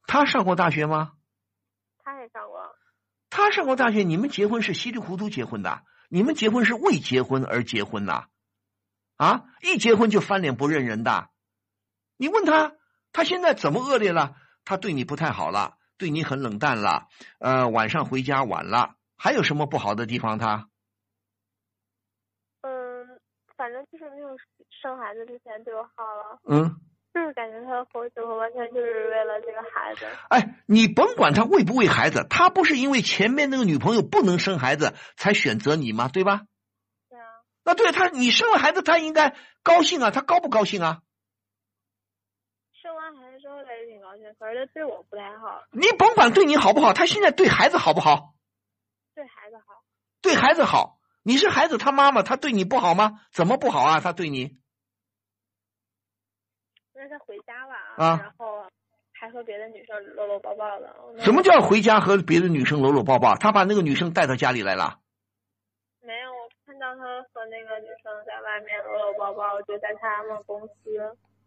他上过大学吗？他也上过，他上过大学，你们结婚是稀里糊涂结婚的，你们结婚是为结婚而结婚呐，啊，一结婚就翻脸不认人的。你问他，他现在怎么恶劣了？他对你不太好了，对你很冷淡了，呃，晚上回家晚了，还有什么不好的地方他？嗯，反正就是没有生孩子之前对我好了，嗯，就是感觉他和我结婚完全就是为了这个孩子，哎，你甭管他为不为孩子，他不是因为前面那个女朋友不能生孩子才选择你吗？对吧？对啊，那对他，你生了孩子，他应该高兴啊，他高不高兴啊？生完孩子之后他也挺高兴，可是他对我不太好，你甭管对你好不好，他现在对孩子好不好？对孩子好，对孩子好，你是孩子他妈妈，他对你不好吗？怎么不好啊？他对你那他回家了，啊然后还和别的女生搂搂抱抱的，什么叫回家和别的女生搂搂抱抱？他把那个女生带到家里来了？没有，我看到他和那个女生在外面搂搂抱抱，就在他们公司。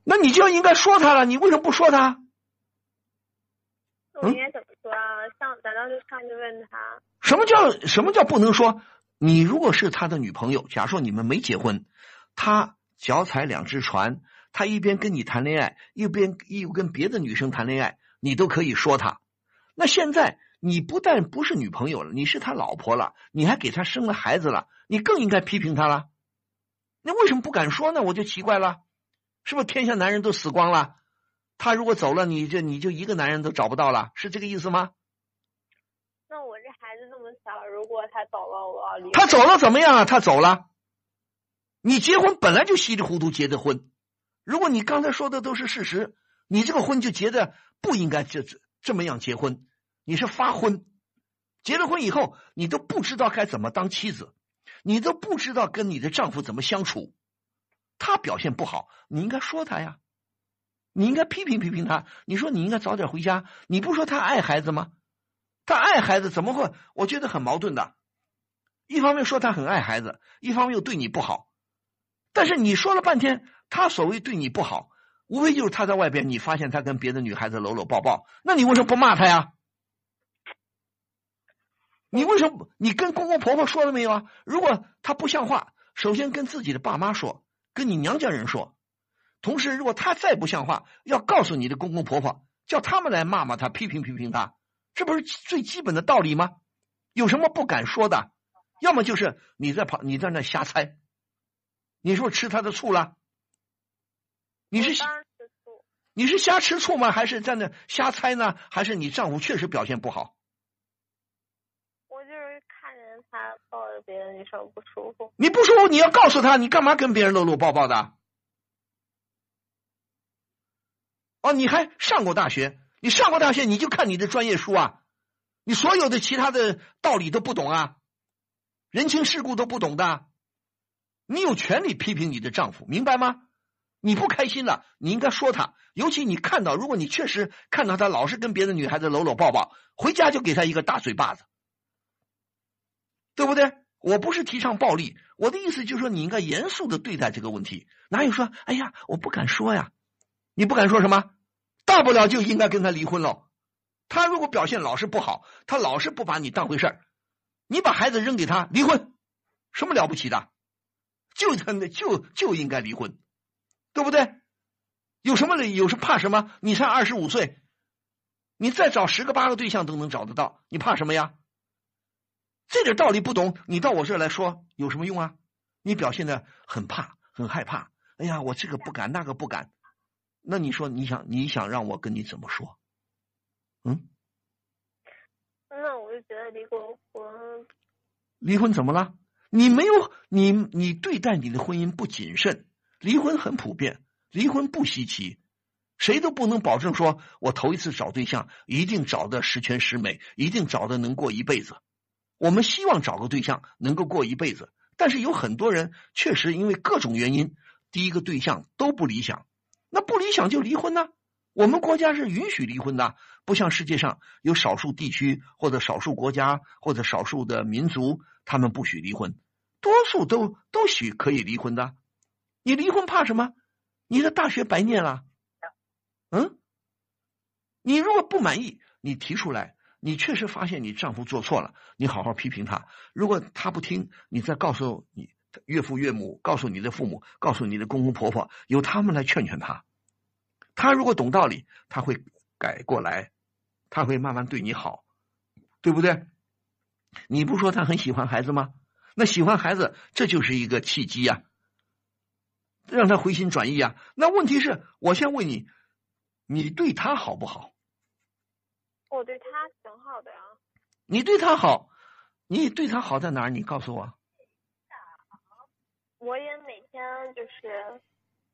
那你就应该说他了，你为什么不说他？我应该怎么说啊？上难道就上去问他？什么叫什么叫不能说？你如果是他的女朋友，假说你们没结婚，他脚踩两只船，他一边跟你谈恋爱，一边又跟别的女生谈恋爱，你都可以说他。那现在你不但不是女朋友了，你是他老婆了，你还给他生了孩子了，你更应该批评他了。那为什么不敢说呢？我就奇怪了，是不是天下男人都死光了？他如果走了，你就你就一个男人都找不到了，是这个意思吗？那我这孩子那么小，如果他走了，我要离。他走了怎么样啊？他走了，你结婚本来就稀里糊涂结的婚，如果你刚才说的都是事实，你这个婚就结的不应该这这这么样结婚，你是发婚，结了婚以后你都不知道该怎么当妻子，你都不知道跟你的丈夫怎么相处，他表现不好，你应该说他呀，你应该批评批评他，你说你应该早点回家，你不说他爱孩子吗？他爱孩子怎么会？我觉得很矛盾的。一方面说他很爱孩子，一方面又对你不好。但是你说了半天，他所谓对你不好，无非就是他在外边，你发现他跟别的女孩子搂搂抱抱，那你为什么不骂他呀？你为什么？你跟公公婆婆说了没有啊？如果他不像话，首先跟自己的爸妈说，跟你娘家人说。同时，如果他再不像话，要告诉你的公公婆婆，叫他们来骂骂他，批评批评他，这不是最基本的道理吗？有什么不敢说的？要么就是你在旁，你在那瞎猜。你是不是吃他的醋了？你是瞎你是瞎吃醋吗？还是在那瞎猜呢？还是你丈夫确实表现不好？我就是看见他抱着别的女生不舒服。你不舒服，你要告诉他，你干嘛跟别人搂搂抱抱的？哦，你还上过大学？你上过大学，你就看你的专业书啊！你所有的其他的道理都不懂啊，人情世故都不懂的。你有权利批评你的丈夫，明白吗？你不开心了，你应该说他。尤其你看到，如果你确实看到他老是跟别的女孩子搂搂抱抱，回家就给他一个大嘴巴子，对不对？我不是提倡暴力，我的意思就是说，你应该严肃的对待这个问题。哪有说，哎呀，我不敢说呀？你不敢说什么？大不了就应该跟他离婚喽。他如果表现老是不好，他老是不把你当回事儿，你把孩子扔给他离婚，什么了不起的？就他那就就应该离婚，对不对？有什么理？有什怕什么？你才二十五岁，你再找十个八个对象都能找得到，你怕什么呀？这点道理不懂，你到我这儿来说有什么用啊？你表现的很怕，很害怕。哎呀，我这个不敢，那个不敢。那你说你想你想让我跟你怎么说？嗯？那我就觉得离过婚。离婚怎么了？你没有你你对待你的婚姻不谨慎，离婚很普遍，离婚不稀奇，谁都不能保证说我头一次找对象一定找的十全十美，一定找的能过一辈子。我们希望找个对象能够过一辈子，但是有很多人确实因为各种原因，第一个对象都不理想。那不理想就离婚呢？我们国家是允许离婚的，不像世界上有少数地区或者少数国家或者少数的民族，他们不许离婚，多数都都许可以离婚的。你离婚怕什么？你的大学白念了。嗯，你如果不满意，你提出来，你确实发现你丈夫做错了，你好好批评他。如果他不听，你再告诉你。岳父岳母告诉你的父母，告诉你的公公婆婆，由他们来劝劝他。他如果懂道理，他会改过来，他会慢慢对你好，对不对？你不说他很喜欢孩子吗？那喜欢孩子，这就是一个契机呀，让他回心转意啊。那问题是我先问你，你对他好不好？我对他挺好的呀。你对他好，你对他好在哪儿？你告诉我。我也每天就是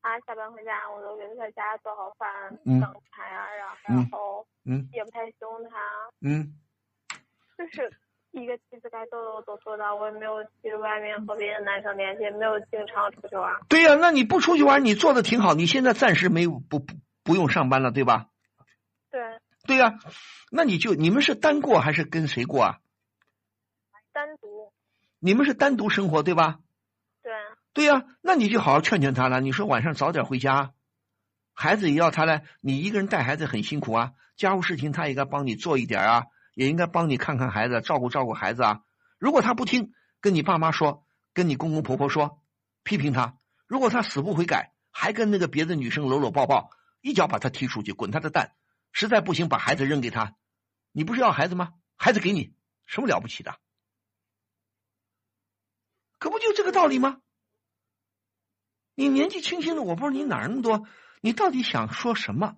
他下班回家，我都给他在家做好饭、等他呀，然后嗯，也不太凶他，嗯，就是一个妻子该做的我都做到，我也没有去外面和别的男生联系，没有经常出去玩。对呀，那你不出去玩，你做的挺好。你现在暂时没有不不不用上班了，对吧？对。对呀，那你就你们是单过还是跟谁过啊？单独。你们是单独生活对吧？对对呀，那你就好好劝劝他了。你说晚上早点回家，孩子也要他来。你一个人带孩子很辛苦啊，家务事情他也该帮你做一点啊，也应该帮你看看孩子，照顾照顾孩子啊。如果他不听，跟你爸妈说，跟你公公婆婆说，批评他。如果他死不悔改，还跟那个别的女生搂搂抱抱，一脚把他踢出去，滚他的蛋。实在不行，把孩子扔给他。你不是要孩子吗？孩子给你，什么了不起的？可不就这个道理吗？你年纪轻轻的，我不知道你哪儿那么多，你到底想说什么？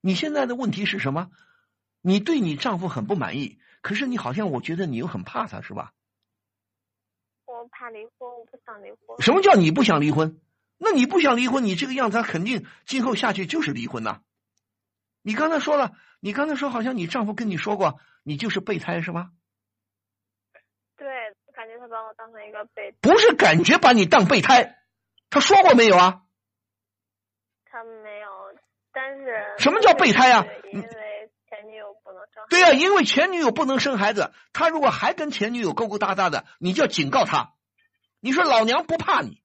你现在的问题是什么？你对你丈夫很不满意，可是你好像我觉得你又很怕他，是吧？我怕离婚，我不想离婚。什么叫你不想离婚？那你不想离婚，你这个样子，他肯定今后下去就是离婚呐。你刚才说了，你刚才说好像你丈夫跟你说过，你就是备胎是吧？对，感觉他把我当成一个备胎。不是感觉把你当备胎。他说过没有啊？他没有，但是什么叫备胎啊？因为前女友不能生。对呀，因为前女友不能生孩子，他如果还跟前女友勾勾搭搭的，你就要警告他。你说老娘不怕你，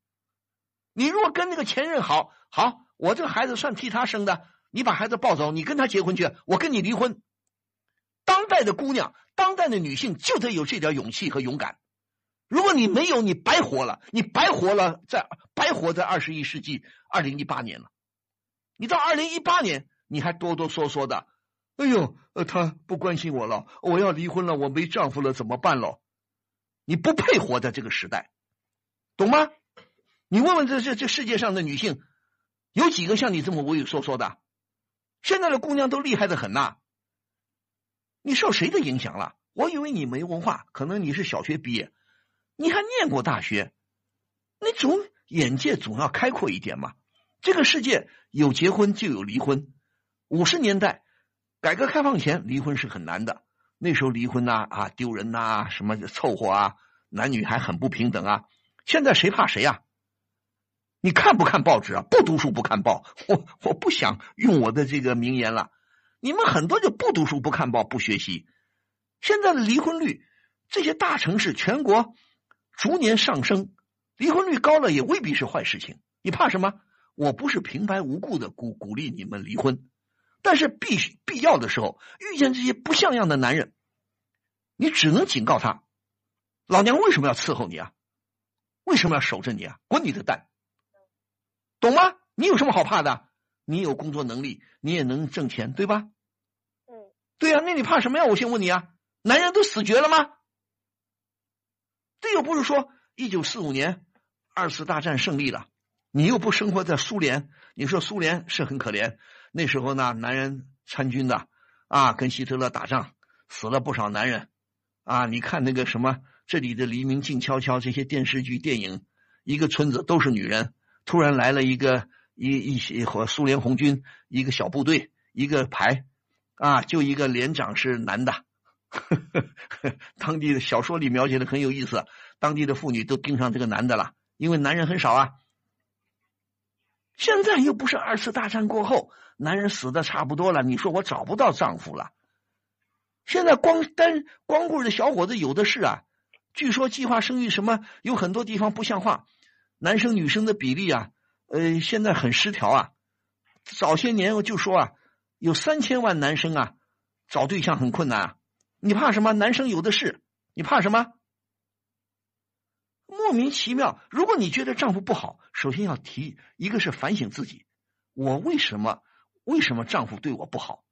你如果跟那个前任好，好，我这个孩子算替他生的，你把孩子抱走，你跟他结婚去，我跟你离婚。当代的姑娘当代的女性就得有这点勇气和勇敢。如果你没有，你白活了，你白活了，在白活在二十一世纪二零一八年了。你到二零一八年，你还哆哆嗦嗦的，哎呦，呃，他不关心我了，我要离婚了，我没丈夫了，怎么办喽？你不配活在这个时代，懂吗？你问问这这这世界上的女性，有几个像你这么畏畏缩缩的？现在的姑娘都厉害的很呐。你受谁的影响了？我以为你没文化，可能你是小学毕业。你还念过大学，你总眼界总要开阔一点嘛。这个世界有结婚就有离婚。五十年代改革开放前，离婚是很难的。那时候离婚呐啊丢人呐，什么凑合啊，男女还很不平等啊。现在谁怕谁啊？你看不看报纸啊？不读书不看报，我我不想用我的这个名言了。你们很多就不读书不看报不学习。现在的离婚率，这些大城市全国。逐年上升，离婚率高了也未必是坏事情。你怕什么？我不是平白无故的鼓鼓励你们离婚，但是必须必要的时候，遇见这些不像样的男人，你只能警告他：老娘为什么要伺候你啊？为什么要守着你啊？滚你的蛋！懂吗？你有什么好怕的？你有工作能力，你也能挣钱，对吧？嗯，对呀，那你怕什么呀？我先问你啊，男人都死绝了吗？这又不是说一九四五年二次大战胜利了，你又不生活在苏联，你说苏联是很可怜，那时候呢，男人参军的啊，跟希特勒打仗死了不少男人啊。你看那个什么这里的黎明静悄悄这些电视剧电影，一个村子都是女人，突然来了一个一一些和苏联红军一个小部队一个排啊，就一个连长是男的。<laughs> 当地的小说里描写的很有意思，当地的妇女都盯上这个男的了，因为男人很少啊。现在又不是二次大战过后，男人死的差不多了，你说我找不到丈夫了。现在光单光棍的小伙子有的是啊，据说计划生育什么有很多地方不像话，男生女生的比例啊，呃，现在很失调啊。早些年我就说啊，有三千万男生啊，找对象很困难啊。你怕什么？男生有的是。你怕什么？莫名其妙。如果你觉得丈夫不好，首先要提一个是反省自己：我为什么为什么丈夫对我不好？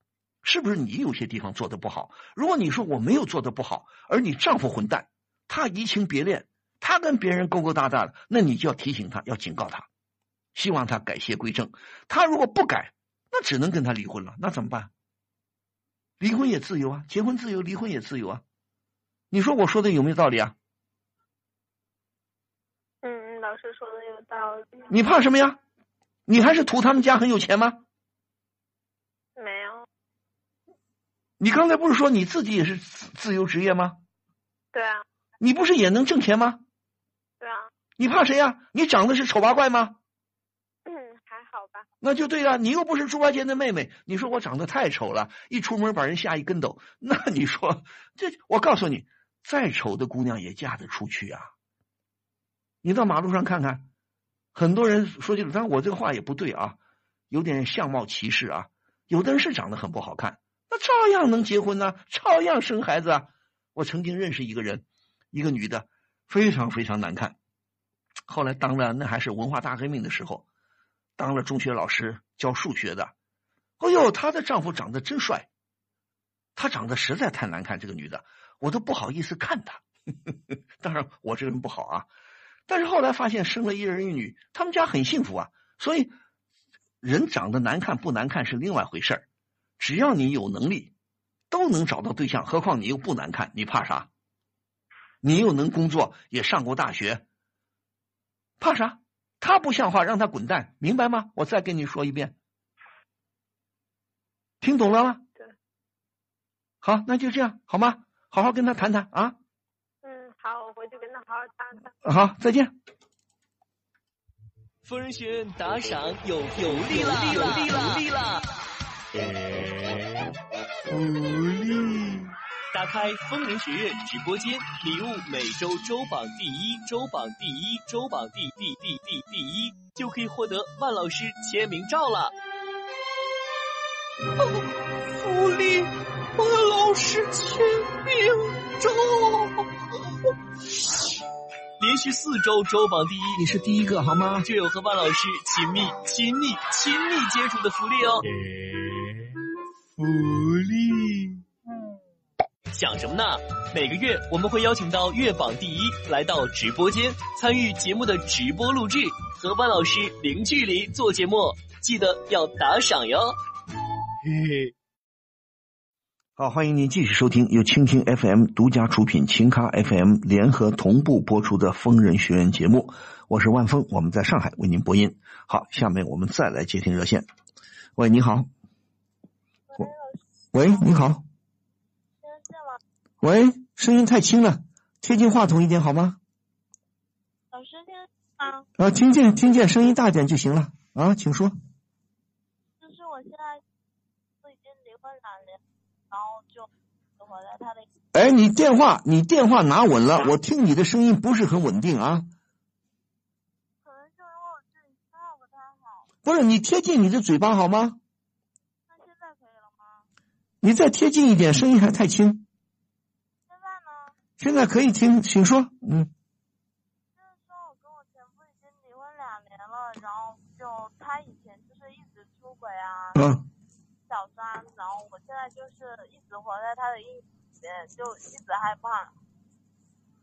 是不是你有些地方做的不好？如果你说我没有做的不好，而你丈夫混蛋，他移情别恋，他跟别人勾勾搭搭的，那你就要提醒他，要警告他，希望他改邪归正。他如果不改，那只能跟他离婚了。那怎么办？离婚也自由啊，结婚自由，离婚也自由啊。你说我说的有没有道理啊？嗯，老师说的有道理。你怕什么呀？你还是图他们家很有钱吗？没有。你刚才不是说你自己也是自自由职业吗？对啊。你不是也能挣钱吗？对啊。你怕谁呀？你长得是丑八怪吗？嗯，还好吧那就对了，你又不是猪八戒的妹妹，你说我长得太丑了，一出门把人吓一跟斗，那你说这？我告诉你，再丑的姑娘也嫁得出去啊！你到马路上看看，很多人说句，当然我这个话也不对啊，有点相貌歧视啊。有的人是长得很不好看，那照样能结婚呢，照样生孩子啊。我曾经认识一个人，一个女的，非常非常难看，后来当了那还是文化大革命的时候。当了中学老师教数学的，哎呦，她的丈夫长得真帅，她长得实在太难看，这个女的我都不好意思看她。<laughs> 当然我这个人不好啊，但是后来发现生了一儿一女，他们家很幸福啊。所以人长得难看不难看是另外回事儿，只要你有能力，都能找到对象。何况你又不难看，你怕啥？你又能工作，也上过大学，怕啥？他不像话，让他滚蛋，明白吗？我再跟你说一遍，听懂了吗？对。好，那就这样，好吗？好好跟他谈谈啊。嗯，好，我回去跟他好好谈谈。好，再见。疯人学院打赏有有利了，有利了，有利了。福利。打开疯人学院直播间，礼物每周周榜第一，周榜第一，周榜第第第第第一，就可以获得万老师签名照了。哦，福利，万，老师签名照。连续四周周榜第一，你是第一个好吗？就有和万老师亲密、亲密、亲密接触的福利哦。福利。想什么呢？每个月我们会邀请到月榜第一来到直播间参与节目的直播录制，和万老师零距离做节目，记得要打赏哟。嘿嘿。好，欢迎您继续收听由蜻蜓 FM 独家出品、秦咖 FM 联合同步播出的《疯人学院》节目，我是万峰，我们在上海为您播音。好，下面我们再来接听热线。喂，你好。喂，你好。喂，声音太轻了，贴近话筒一点好吗？老师听啊？啊，听见听见，声音大点就行了啊，请说。就是我现在都已经离婚两年，然后就哎，你电话你电话拿稳了，我听你的声音不是很稳定啊。可能是因为我这里信号不太好。不是，你贴近你的嘴巴好吗？那现在可以了吗？你再贴近一点，声音还太轻。现在呢？现在可以听，请说。嗯。就是说我跟我前夫已经离婚两年了，然后就他以前就是一直出轨啊，嗯，小三，然后在就是一直活在他的阴影里面，就一直害怕。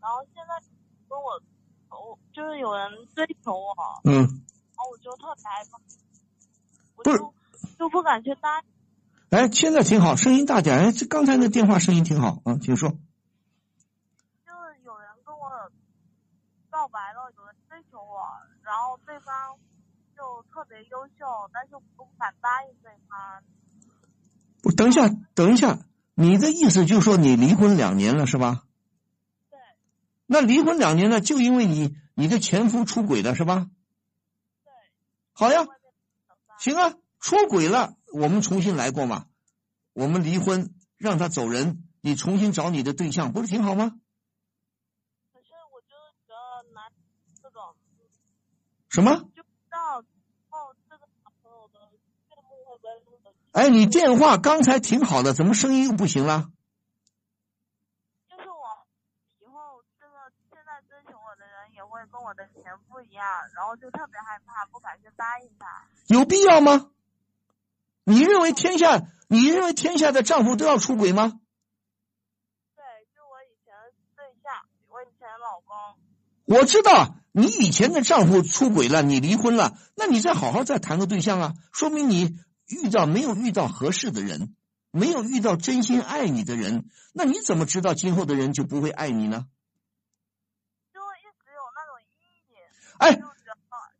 然后现在跟我，我就是有人追求我，嗯，然后我就特别害怕，我就就不敢去搭。哎，现在挺好，声音大点。哎，这刚才那电话声音挺好啊，请说。就是有人跟我告白了，有人追求我，然后对方就特别优秀，但是我不敢答应对方。不，等一下，等一下，你的意思就是说你离婚两年了是吧？对。那离婚两年了，就因为你你的前夫出轨了是吧？对。好呀，行啊，出轨了，我们重新来过嘛，我们离婚，让他走人，你重新找你的对象，不是挺好吗？可是我就觉得拿这种什么？哎，你电话刚才挺好的，怎么声音又不行了？就是我以后这个现在追求我的人也会跟我的前夫一样，然后就特别害怕，不敢去答应他。有必要吗？你认为天下，你认为天下的丈夫都要出轨吗？对，就我以前的对象，我以前老公。我知道。你以前的丈夫出轨了，你离婚了，那你再好好再谈个对象啊，说明你遇到没有遇到合适的人，没有遇到真心爱你的人，那你怎么知道今后的人就不会爱你呢？就一直有那种阴影。哎，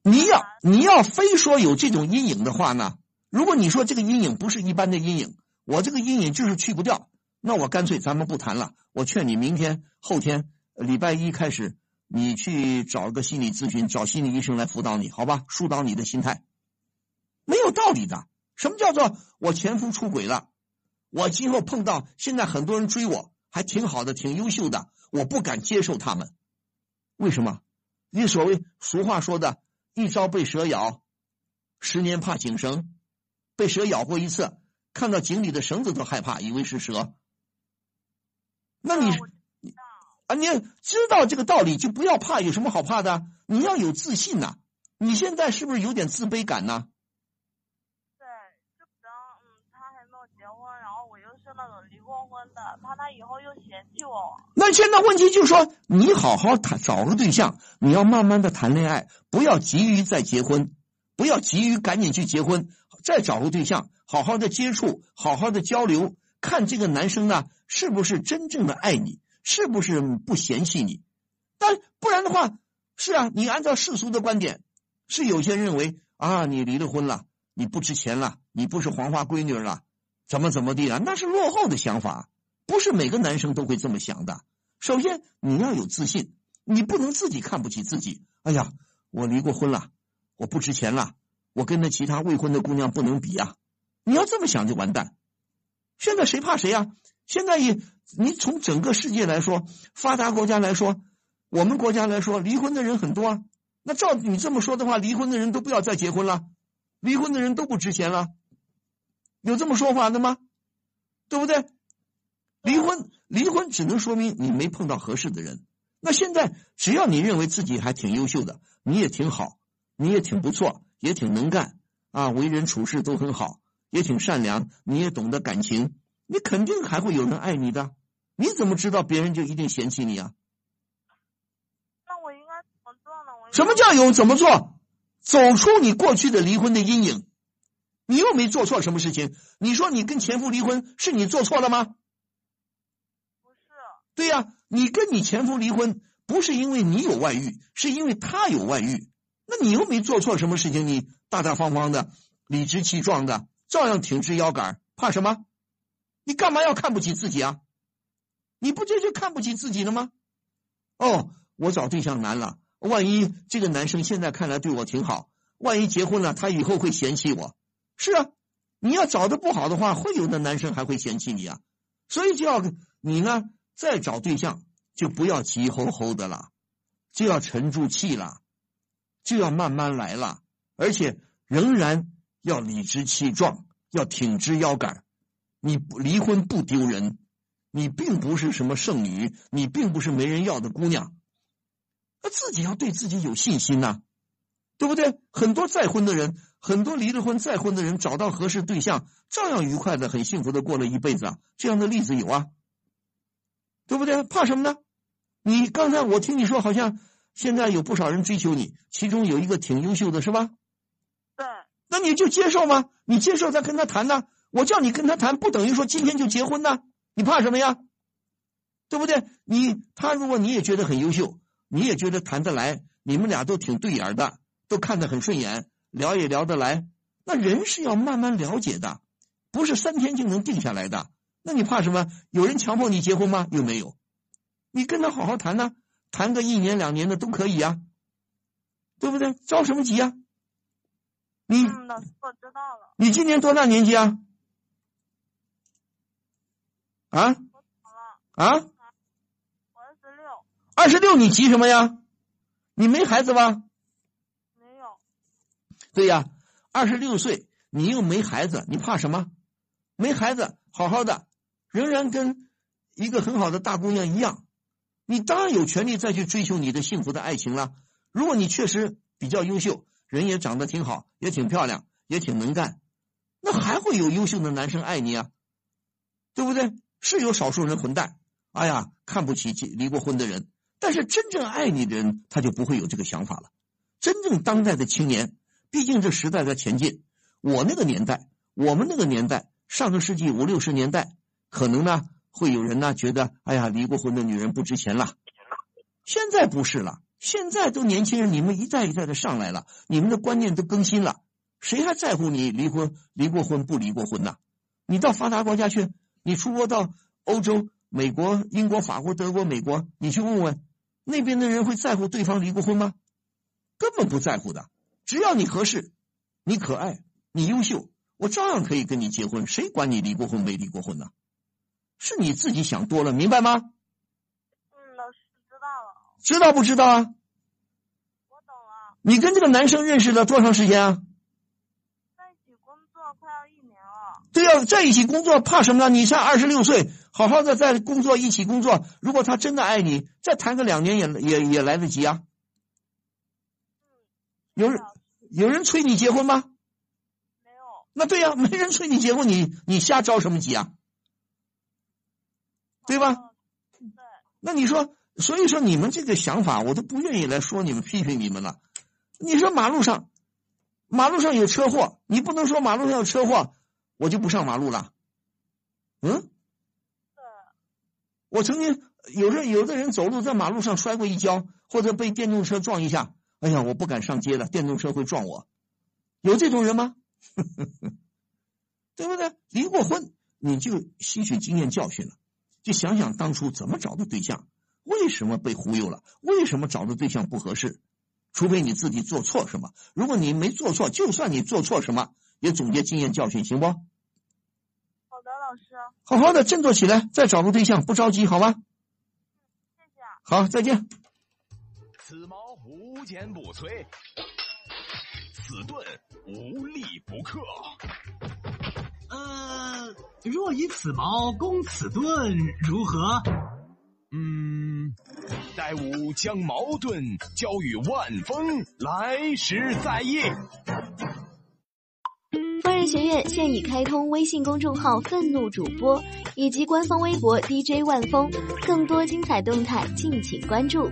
你要你要非说有这种阴影的话呢？如果你说这个阴影不是一般的阴影，我这个阴影就是去不掉，那我干脆咱们不谈了。我劝你明天、后天、礼拜一开始。你去找个心理咨询，找心理医生来辅导你，好吧？疏导你的心态，没有道理的。什么叫做我前夫出轨了？我今后碰到现在很多人追我，还挺好的，挺优秀的，我不敢接受他们。为什么？你所谓俗话说的“一朝被蛇咬，十年怕井绳”，被蛇咬过一次，看到井里的绳子都害怕，以为是蛇。那你？啊，你知道这个道理，就不要怕，有什么好怕的？你要有自信呐！你现在是不是有点自卑感呢？对，就比方，嗯，他还没有结婚，然后我又是那种离过婚怕他以后又嫌弃我。那现在问题就是说，你好好谈，找个对象，你要慢慢的谈恋爱，不要急于再结婚，不要急于赶紧去结婚，再找个对象，好好的接触，好好的交流，看这个男生呢，是不是真正的爱你。是不是不嫌弃你？但不然的话，是啊，你按照世俗的观点，是有些人认为啊，你离了婚了，你不值钱了，你不是黄花闺女了，怎么怎么地了？那是落后的想法，不是每个男生都会这么想的。首先，你要有自信，你不能自己看不起自己。哎呀，我离过婚了，我不值钱了，我跟那其他未婚的姑娘不能比啊！你要这么想就完蛋。现在谁怕谁啊？现在也。你从整个世界来说，发达国家来说，我们国家来说，离婚的人很多啊。那照你这么说的话，离婚的人都不要再结婚了，离婚的人都不值钱了，有这么说法的吗？对不对？离婚，离婚只能说明你没碰到合适的人。那现在只要你认为自己还挺优秀的，你也挺好，你也挺不错，也挺能干啊，为人处事都很好，也挺善良，你也懂得感情，你肯定还会有人爱你的。你怎么知道别人就一定嫌弃你啊？那我应该怎么做呢？我什么叫有怎么做？走出你过去的离婚的阴影。你又没做错什么事情，你说你跟前夫离婚是你做错了吗？对呀，你跟你前夫离婚不是因为你有外遇，是因为他有外遇。那你又没做错什么事情，你大大方方的、理直气壮的，照样挺直腰杆，怕什么？你干嘛要看不起自己啊？你不就是看不起自己了吗？哦，我找对象难了，万一这个男生现在看来对我挺好，万一结婚了，他以后会嫌弃我。是啊，你要找的不好的话，会有的男生还会嫌弃你啊。所以就要你呢，再找对象就不要急吼吼的了，就要沉住气了，就要慢慢来了，而且仍然要理直气壮，要挺直腰杆。你离婚不丢人。你并不是什么剩女，你并不是没人要的姑娘，那自己要对自己有信心呐，对不对？很多再婚的人，很多离了婚再婚的人，找到合适对象，照样愉快的、很幸福的过了一辈子啊。这样的例子有啊，对不对？怕什么呢？你刚才我听你说，好像现在有不少人追求你，其中有一个挺优秀的，是吧？对。那你就接受吗？你接受再跟他谈呢？我叫你跟他谈，不等于说今天就结婚呢。你怕什么呀？对不对？你他如果你也觉得很优秀，你也觉得谈得来，你们俩都挺对眼的，都看得很顺眼，聊也聊得来。那人是要慢慢了解的，不是三天就能定下来的。那你怕什么？有人强迫你结婚吗？又没有。你跟他好好谈呢，谈个一年两年的都可以啊，对不对？着什么急啊？你老师，我知道了。你今年多大年纪啊？啊啊！我二十六。二十六，你急什么呀？你没孩子吧？没有。对呀，二十六岁，你又没孩子，你怕什么？没孩子，好好的，仍然跟一个很好的大姑娘一样，你当然有权利再去追求你的幸福的爱情了。如果你确实比较优秀，人也长得挺好，也挺漂亮，也挺能干，那还会有优秀的男生爱你啊，对不对？是有少数人混蛋，哎呀，看不起离过婚的人。但是真正爱你的人，他就不会有这个想法了。真正当代的青年，毕竟这时代在前进。我那个年代，我们那个年代，上个世纪五六十年代，可能呢会有人呢觉得，哎呀，离过婚的女人不值钱了。现在不是了，现在都年轻人，你们一代一代的上来了，你们的观念都更新了，谁还在乎你离婚、离过婚不离过婚呢？你到发达国家去。你出国到欧洲、美国、英国、法国、德国、美国，你去问问那边的人会在乎对方离过婚吗？根本不在乎的。只要你合适，你可爱，你优秀，我照样可以跟你结婚。谁管你离过婚没离过婚呢？是你自己想多了，明白吗？嗯，老师知道了。知道不知道啊？我懂了。你跟这个男生认识了多长时间啊？在一起工作快要一年了对呀，在一起工作怕什么呢？你才二十六岁，好好的在工作一起工作。如果他真的爱你，再谈个两年也也也来得及啊。有人有人催你结婚吗？没有。那对呀，没人催你结婚，你你瞎着什么急啊？对吧？对。那你说，所以说你们这个想法，我都不愿意来说你们、批评你们了。你说马路上，马路上有车祸，你不能说马路上有车祸。我就不上马路了，嗯，我曾经有人有的人走路在马路上摔过一跤，或者被电动车撞一下，哎呀，我不敢上街了，电动车会撞我，有这种人吗？<laughs> 对不对？离过婚你就吸取经验教训了，就想想当初怎么找的对象，为什么被忽悠了，为什么找的对象不合适？除非你自己做错什么，如果你没做错，就算你做错什么，也总结经验教训，行不？好的老师，好好的振作起来，再找个对象，不着急，好吗？谢谢。好，再见。此矛无坚不摧，此盾无力不克。呃，若以此矛攻此盾，如何？嗯，待吾将矛盾交与万峰，来时再议。疯人学院现已开通微信公众号“愤怒主播”以及官方微博 DJ 万峰，更多精彩动态敬请关注。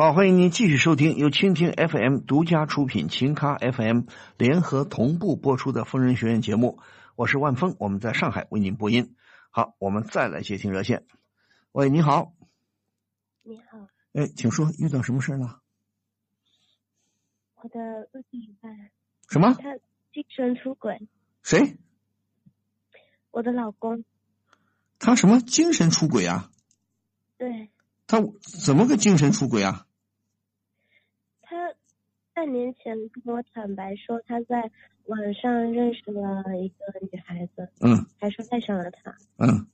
好，欢迎您继续收听由蜻蜓 FM 独家出品、秦咖 FM 联合同步播出的《疯人学院》节目。我是万峰，我们在上海为您播音。好，我们再来接听热线。喂，你好。你好，哎，请说，遇到什么事了？我的另一半什么？他精神出轨，谁？我的老公。他什么精神出轨啊？对，他怎么个精神出轨啊？他半年前跟我坦白说他在网上认识了一个女孩子，嗯还说爱上了她，嗯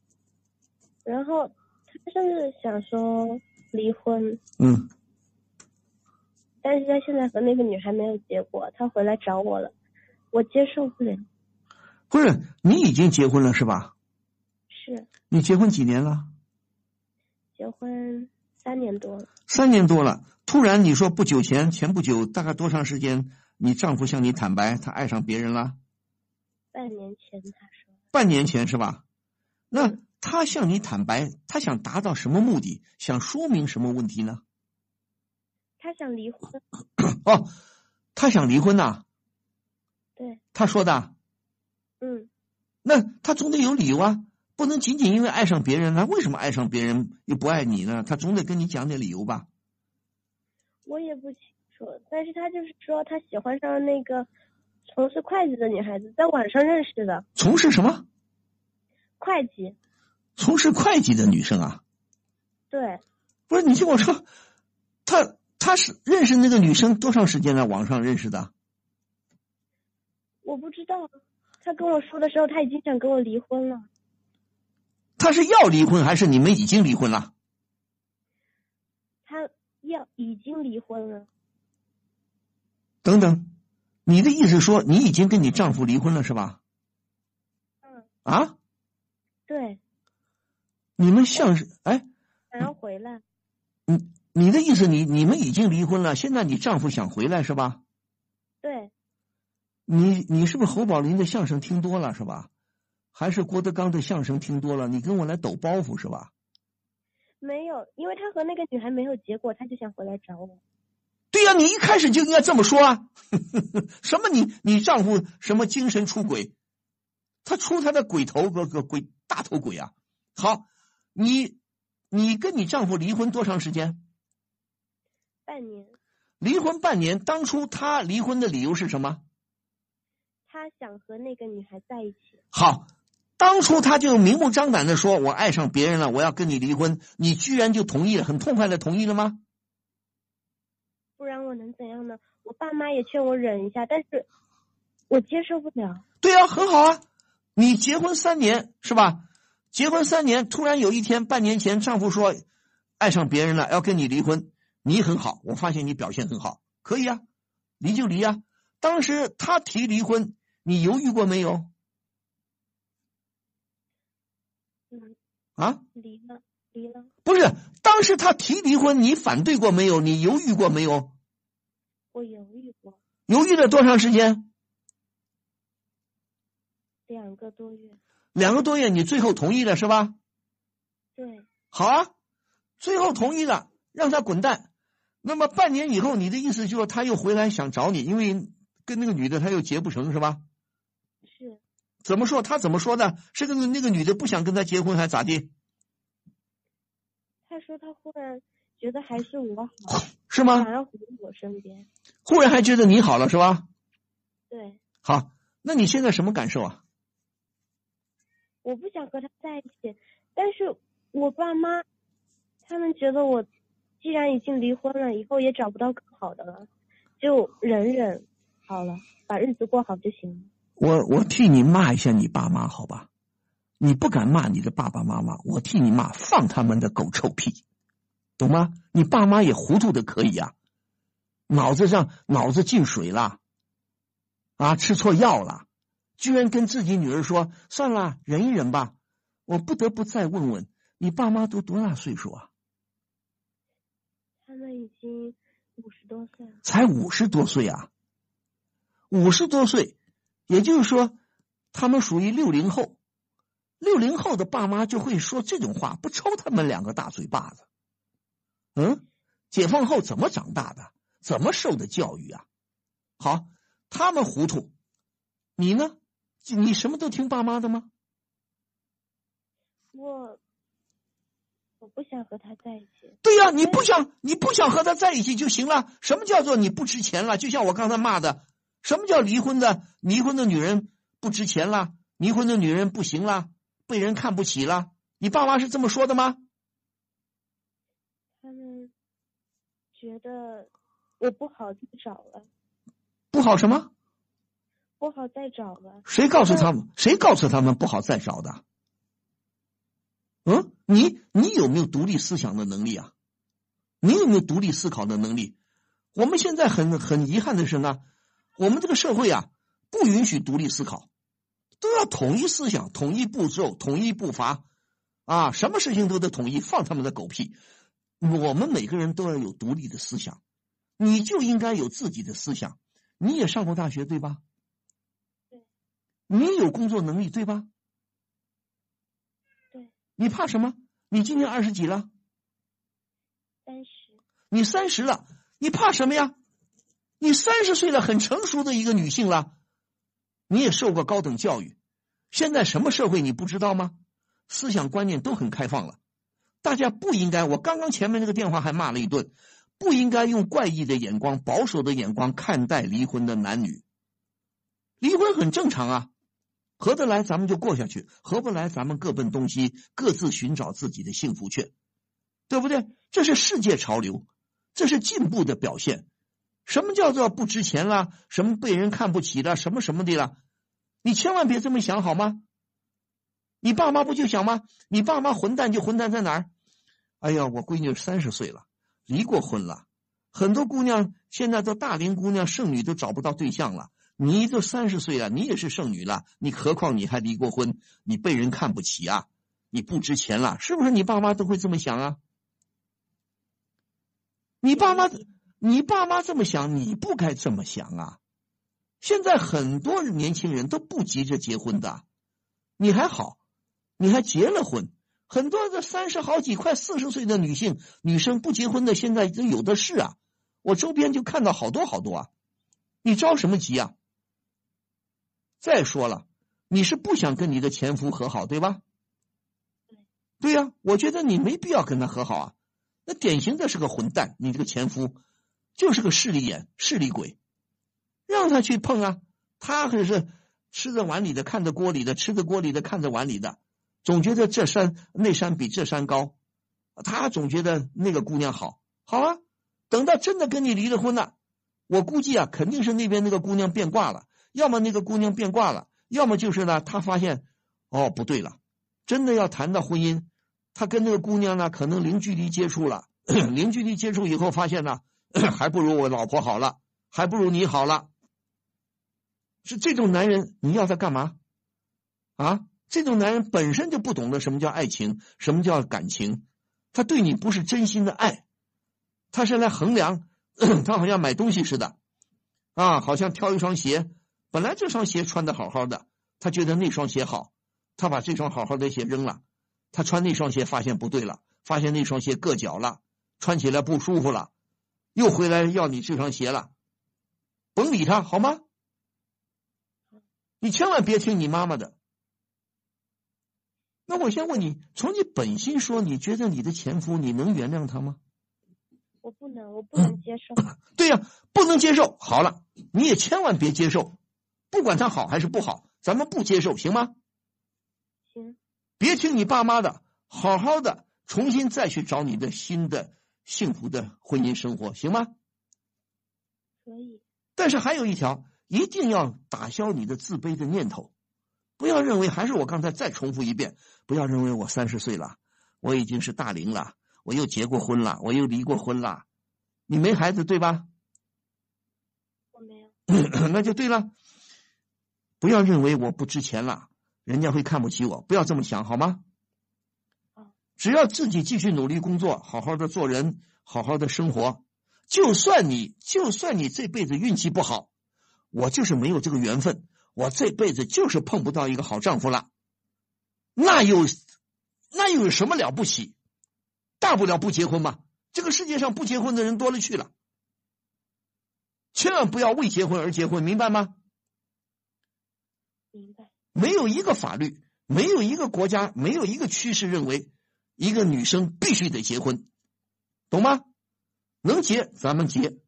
然后他甚至想说离婚，嗯，但是他现在和那个女孩没有结果，他回来找我了，我接受不了。不是，你已经结婚了是吧？是你结婚几年了？结婚三年多了，三年多了。突然你说不久前，前不久，大概多长时间？你丈夫向你坦白，他爱上别人了？半年前他说半年前是吧？那他向你坦白，他想达到什么目的？想说明什么问题呢？他想离婚，<coughs> 哦，他想离婚呐、对，他说的。嗯，那他总得有理由啊，不能仅仅因为爱上别人，他为什么爱上别人又不爱你呢？他总得跟你讲点理由吧？我也不清楚，但是他就是说他喜欢上了那个从事会计的女孩子，在网上认识的从事什么？会计，从事会计的女生啊？对，不是你听我说，他他是认识那个女生多长时间了？网上认识的？我不知道，他跟我说的时候他已经想跟我离婚了，他是要离婚还是你们已经离婚了？他要已经离婚了，等等，你的意思说你已经跟你丈夫离婚了是吧？嗯，啊？对，你们像是哎，想要回来，你你的意思你你们已经离婚了，现在你丈夫想回来是吧？对，你你是不是侯宝林的相声听多了是吧？还是郭德纲的相声听多了？你跟我来抖包袱是吧？没有，因为他和那个女孩没有结果，他就想回来找我。对呀、你一开始就应该这么说啊！<laughs> 什么你你丈夫什么精神出轨？他出他的鬼头个个鬼大头鬼啊！好，你你跟你丈夫离婚多长时间？半年，离婚半年，当初他离婚的理由是什么？他想和那个女孩在一起，好，当初他就明目张胆的说：“我爱上别人了，我要跟你离婚。”你居然就同意了，很痛快的同意了吗？不然我能怎样呢？我爸妈也劝我忍一下，但是我接受不了。对呀、很好啊。你结婚三年是吧？结婚三年，突然有一天，半年前丈夫说爱上别人了，要跟你离婚，你很好，我发现你表现很好，可以啊，离就离啊。当时他提离婚，你犹豫过没有？嗯，啊？离了，离了，不是，当时他提离婚，你反对过没有？你犹豫过没有？我犹豫过犹豫了多长时间？两个多月。两个多月，你最后同意了是吧？对，好啊，最后同意了，让他滚蛋。那么半年以后，你的意思就是他又回来想找你，因为跟那个女的他又结不成是吧？是怎么说？他怎么说的？是个那个女的不想跟他结婚还咋地？他说他忽然觉得还是我好，<laughs> 是吗想？要回我身边。忽然还觉得你好了是吧？对，好，那你现在什么感受啊？我不想和他在一起，但是我爸妈他们觉得我既然已经离婚了，以后也找不到更好的了，就忍忍好了，把日子过好就行了。我我替你骂一下你爸妈，好吧？你不敢骂你的爸爸妈妈，我替你骂，放他们的狗臭屁，懂吗？你爸妈也糊涂的可以啊，脑子上脑子进水了，啊，吃错药了，居然跟自己女儿说算了，忍一忍吧。我不得不再问问，你爸妈都多大岁数啊？他们已经五十多岁了。才五十多岁啊？五十多岁，也就是说，他们属于六零后。六零后的爸妈就会说这种话，不抽他们两个大嘴巴子？嗯，解放后怎么长大的？怎么受的教育啊？好，他们糊涂，你呢？你什么都听爸妈的吗？我我不想和他在一起。对呀，你不想你不想和他在一起就行了。什么叫做你不值钱了？就像我刚才骂的，什么叫离婚的？离婚的女人不值钱了，离婚的女人不行了。被人看不起啦，你爸妈是这么说的吗？他们觉得我不好再找了，不好什么？不好再找了。谁告诉他们？谁告诉他们不好再找的？嗯，你你有没有独立思想的能力啊？你有没有独立思考的能力？我们现在很很遗憾的是呢，我们这个社会啊，不允许独立思考。都要统一思想、统一步骤、统一步伐，啊，什么事情都得统一，放他们的狗屁！我们每个人都要有独立的思想，你就应该有自己的思想。你也上过大学对吧？对。你有工作能力对吧？对。你怕什么？你今年二十几了？三十。你三十了，你怕什么呀？你三十岁了，很成熟的一个女性了。你也受过高等教育，现在什么社会你不知道吗？思想观念都很开放了，大家不应该。我刚刚前面那个电话还骂了一顿，不应该用怪异的眼光、保守的眼光看待离婚的男女。离婚很正常啊，合得来咱们就过下去，合不来咱们各奔东西，各自寻找自己的幸福去，对不对？这是世界潮流，这是进步的表现。什么叫做不值钱了？什么被人看不起了？什么什么的了？你千万别这么想好吗？你爸妈不就想吗？你爸妈混蛋就混蛋在哪儿？哎呀，我闺女三十岁了，离过婚了，很多姑娘现在都大龄姑娘剩女都找不到对象了。你都三十岁了，你也是剩女了，你何况你还离过婚？你被人看不起啊？你不值钱了？是不是？你爸妈都会这么想啊？你爸妈。你爸妈这么想，你不该这么想啊！现在很多年轻人都不急着结婚的，你还好，你还结了婚。很多的三十好几、快四十岁的女性、女生不结婚的，现在都有的是啊！我周边就看到好多好多啊！你着什么急啊？再说了，你是不想跟你的前夫和好，对吧？对呀，我觉得你没必要跟他和好啊！那典型的是个混蛋，你这个前夫。就是个势利眼、势利鬼，让他去碰啊！他可是吃着碗里的，看着锅里的；吃着锅里的，看着碗里的。总觉得这山那山比这山高，他总觉得那个姑娘好。好啊，等到真的跟你离了婚了，我估计啊，肯定是那边那个姑娘变卦了。要么那个姑娘变卦了，要么就是呢，他发现哦不对了，真的要谈到婚姻，他跟那个姑娘呢，可能零距离接触了，<coughs> 零距离接触以后发现呢。<clears throat> 还不如我老婆好了，还不如你好了。是这种男人，你要他干嘛？啊，这种男人本身就不懂得什么叫爱情，什么叫感情，他对你不是真心的爱，他是来衡量，<clears throat> 他好像买东西似的，啊，好像挑一双鞋，本来这双鞋穿的好好的，他觉得那双鞋好，他把这双好好的鞋扔了，他穿那双鞋发现不对了，发现那双鞋硌脚了，穿起来不舒服了。又回来要你这双鞋了，甭理他好吗？你千万别听你妈妈的。那我先问你，从你本心说，你觉得你的前夫你能原谅他吗？我不能，我不能接受。<coughs> 对呀，不能接受。好了，你也千万别接受，不管他好还是不好，咱们不接受，行吗？行。别听你爸妈的，好好的重新再去找你的新的幸福的婚姻生活，行吗？可以。但是还有一条，一定要打消你的自卑的念头，不要认为还是我刚才再重复一遍，不要认为我三十岁了，我已经是大龄了，我又结过婚了，我又离过婚了，你没孩子对吧？我没有。<clears throat> 那就对了，不要认为我不值钱了，人家会看不起我，不要这么想好吗？只要自己继续努力工作，好好的做人，好好的生活。就算你就算你这辈子运气不好，我就是没有这个缘分，我这辈子就是碰不到一个好丈夫了，那有那又有什么了不起？大不了不结婚嘛。这个世界上不结婚的人多了去了，千万不要为结婚而结婚，明白吗？明白。没有一个法律，没有一个国家，没有一个趋势认为一个女生必须得结婚，懂吗？能结咱们结，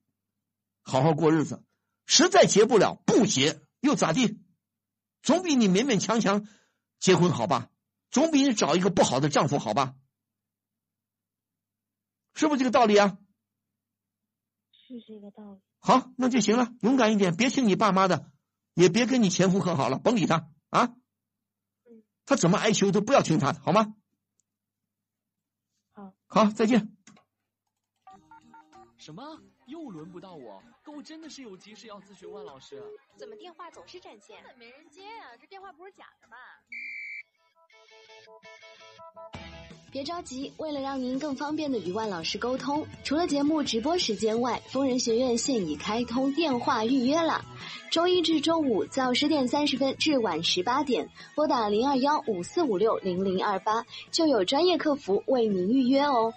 好好过日子。实在结不了，不结又咋地？总比你勉勉强强结婚好吧？总比你找一个不好的丈夫好吧？是不是这个道理啊？是这个道理。好，那就行了。勇敢一点，别听你爸妈的，也别跟你前夫和好了，甭理他啊。他怎么哀求都不要听他的，好吗？好，再见。什么？又轮不到我？可我真的是有急事要咨询万老师。怎么电话总是占线？根本没人接啊！这电话不是假的吧？别着急，为了让您更方便的与万老师沟通，除了节目直播时间外，疯人学院现已开通电话预约了。周一至周五早十点三十分至晚十八点，拨打零二幺五四五六零零二八，就有专业客服为您预约哦。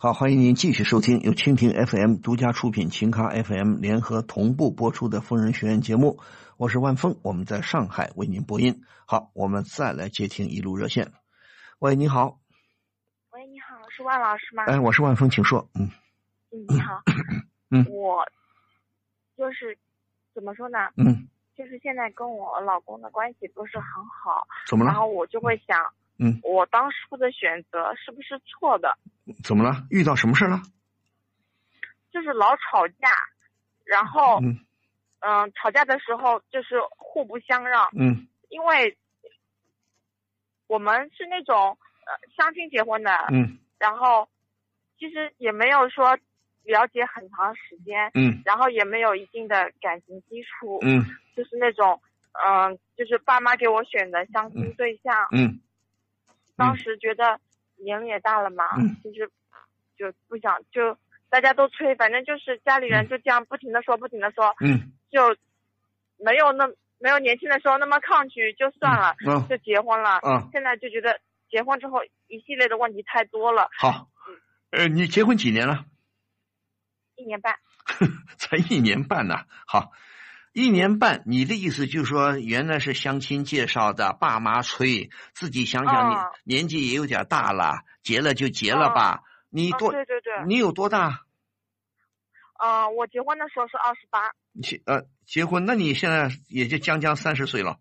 好，欢迎您继续收听由蜻蜓 FM 独家出品、秦咖 FM 联合同步播出的《疯人学院》节目。我是万峰，我们在上海为您播音。好，我们再来接听一路热线。喂，你好。喂，你好，是万老师吗？哎，我是万峰，请说。嗯。嗯，你好。嗯。我就是怎么说呢？嗯。就是现在跟我老公的关系不是很好。怎么了？然后我就会想。嗯，我当初的选择是不是错的？怎么了？遇到什么事了？就是老吵架，然后，嗯，嗯，吵架的时候就是互不相让。嗯，因为我们是那种呃相亲结婚的。嗯，然后其实也没有说了解很长时间。嗯，然后也没有一定的感情基础。嗯，就是那种嗯，就是爸妈给我选的相亲对象。嗯。当时觉得年龄也大了嘛，嗯、就是就不想就大家都催，反正就是家里人就这样不停的说，不停的说，嗯，就没有那没有年轻的时候那么抗拒，就算了，嗯、就结婚了。嗯，现在就觉得结婚之后一系列的问题太多了。好，呃，你结婚几年了？一年半。<laughs> 才一年半呢，好。一年半，你的意思就是说，原来是相亲介绍的，爸妈催，自己想想你、哦、年纪也有点大了，结了就结了吧。哦、你多、哦、对对对，你有多大？呃，我结婚的时候是二十八。结呃结婚，那你现在也就将将三十岁了。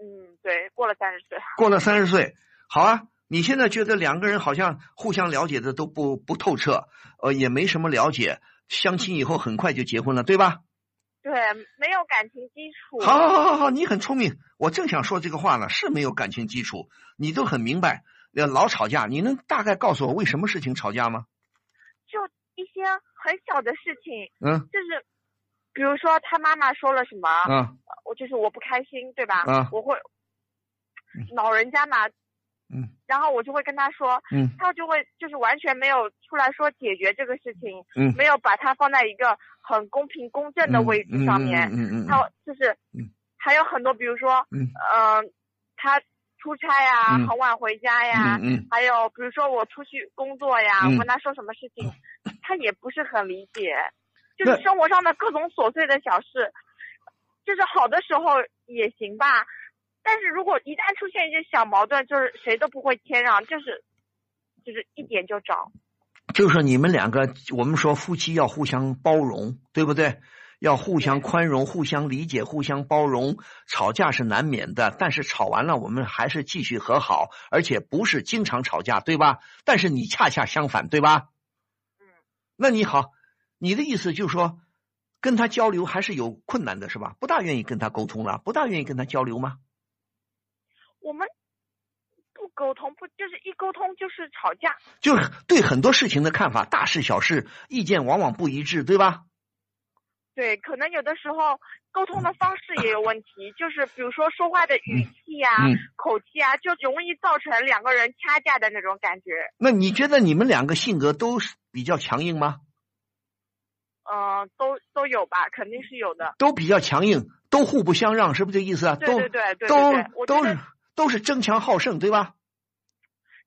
嗯，对，过了三十岁。过了三十岁，好啊。你现在觉得两个人好像互相了解的都不不透彻，呃，也没什么了解，相亲以后很快就结婚了，对吧？对，没有感情基础。好，好，好，好，你很聪明。我正想说这个话呢，是没有感情基础，你都很明白。老吵架，你能大概告诉我为什么事情吵架吗？就一些很小的事情，嗯，就是比如说他妈妈说了什么，嗯，我就是我不开心，对吧？嗯，我会老人家嘛，嗯，然后我就会跟他说，嗯，他就会就是完全没有出来说解决这个事情，嗯，没有把它放在一个。很公平公正的位置上面，嗯嗯，他就是，还有很多，比如说，嗯，呃，他出差呀，很晚回家呀，嗯，还有比如说我出去工作呀，嗯。我跟他说什么事情，<laughs> 他也不是很理解，就是生活上的各种琐碎的小事，就是好的时候也行吧，但是如果一旦出现一些小矛盾，就是谁都不会谦让，就是，就是一点就着。就是你们两个，我们说夫妻要互相包容，对不对？要互相宽容、互相理解、互相包容。吵架是难免的，但是吵完了，我们还是继续和好，而且不是经常吵架，对吧？但是你恰恰相反，对吧？嗯。那你好，你的意思就是说，跟他交流还是有困难的，是吧？不大愿意跟他沟通了，不大愿意跟他交流吗？我们不沟通，不就是一沟通就是吵架？就是对很多事情的看法，大事小事，意见往往不一致，对吧？对，可能有的时候沟通的方式也有问题，就是比如说说话的语气呀、嗯口气啊，就容易造成两个人掐架的那种感觉。那你觉得你们两个性格都是比较强硬吗？嗯、都都有吧，肯定是有的。都比较强硬，都互不相让，是不是这意思啊？对对对对对都都是都是争强好胜，对吧？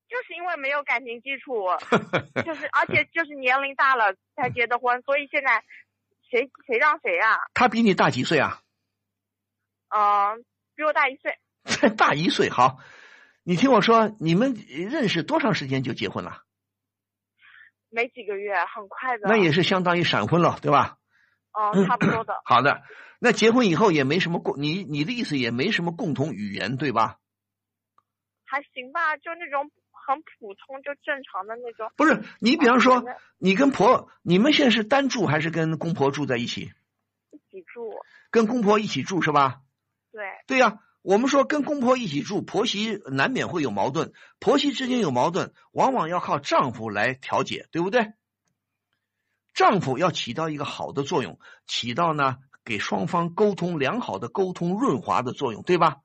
就是因为没有感情基础，<laughs> 就是而且就是年龄大了才结的婚，所以现在谁谁让谁啊？他比你大几岁啊？嗯、比我大一岁。<laughs> 大一岁。好，你听我说，你们认识多长时间就结婚了？没几个月，很快的。那也是相当于闪婚了，对吧？嗯，差不多的。<coughs> 好的，那结婚以后也没什么共，你你的意思也没什么共同语言，对吧？还行吧，就那种很普通、就正常的那种。不是，你比方说嗯，你跟婆，你们现在是单住还是跟公婆住在一起？一起住，跟公婆一起住是吧？对，对呀、我们说跟公婆一起住，婆媳难免会有矛盾，婆媳之间有矛盾，往往要靠丈夫来调解，对不对？丈夫要起到一个好的作用，起到呢给双方沟通良好的沟通润滑的作用，对吧？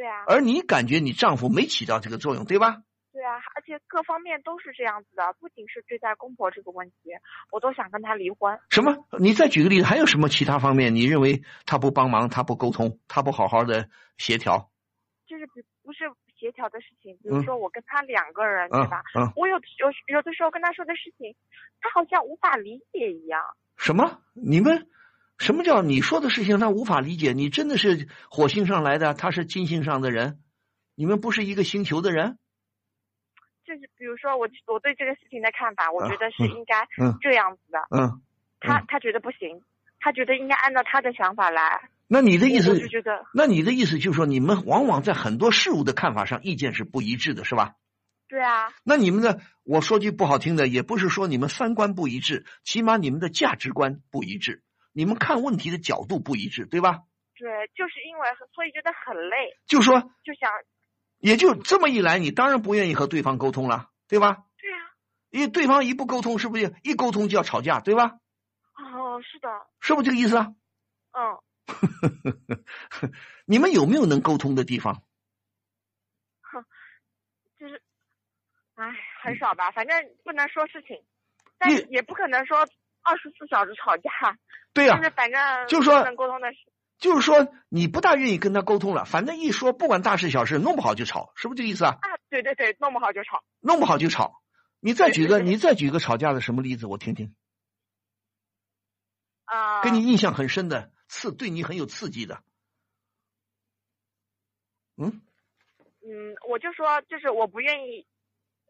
对啊，而你感觉你丈夫没起到这个作用，对吧？对啊，而且各方面都是这样子的，不仅是对待公婆这个问题，我都想跟他离婚。什么？你再举个例子，还有什么其他方面你认为他不帮忙，他不沟通，他不好好的协调？就是比不是协调的事情，比嗯如说我跟他两个人，嗯对吧？嗯我有有有的时候跟他说的事情，他好像无法理解一样。什么？你们什么叫你说的事情他无法理解？你真的是火星上来的，他是金星上的人，你们不是一个星球的人？就是比如说我我对这个事情的看法，我觉得是嗯应该嗯这样子的。嗯，他他觉得不行，他觉得应该按照他的想法来。那你的意思就觉得，那你的意思就是说，你们往往在很多事物的看法上意见是不一致的，是吧？对啊，那你们的，我说句不好听的，也不是说你们三观不一致，起码你们的价值观不一致，你们看问题的角度不一致，对吧？对，就是因为所以觉得很累，就说就想也就这么一来，你当然不愿意和对方沟通了，对吧？对啊，因为对方一不沟通，是不是一沟通就要吵架，对吧？哦，是的，是不是这个意思啊？嗯，<laughs> 你们有没有能沟通的地方？<laughs> 就是，唉，很少吧，反正不能说事情，但也不可能说二十四小时吵架。<laughs> 对呀、就是反正就是说能沟通的事。就是说你不大愿意跟他沟通了，反正一说不管大事小事，弄不好就吵，是不是这个意思啊？啊，对对对，弄不好就吵。弄不好就吵。你再举个，你再举个吵架的什么例子，我听听。啊、给你印象很深的，刺对你很有刺激的。嗯，嗯，我就说，就是我不愿意，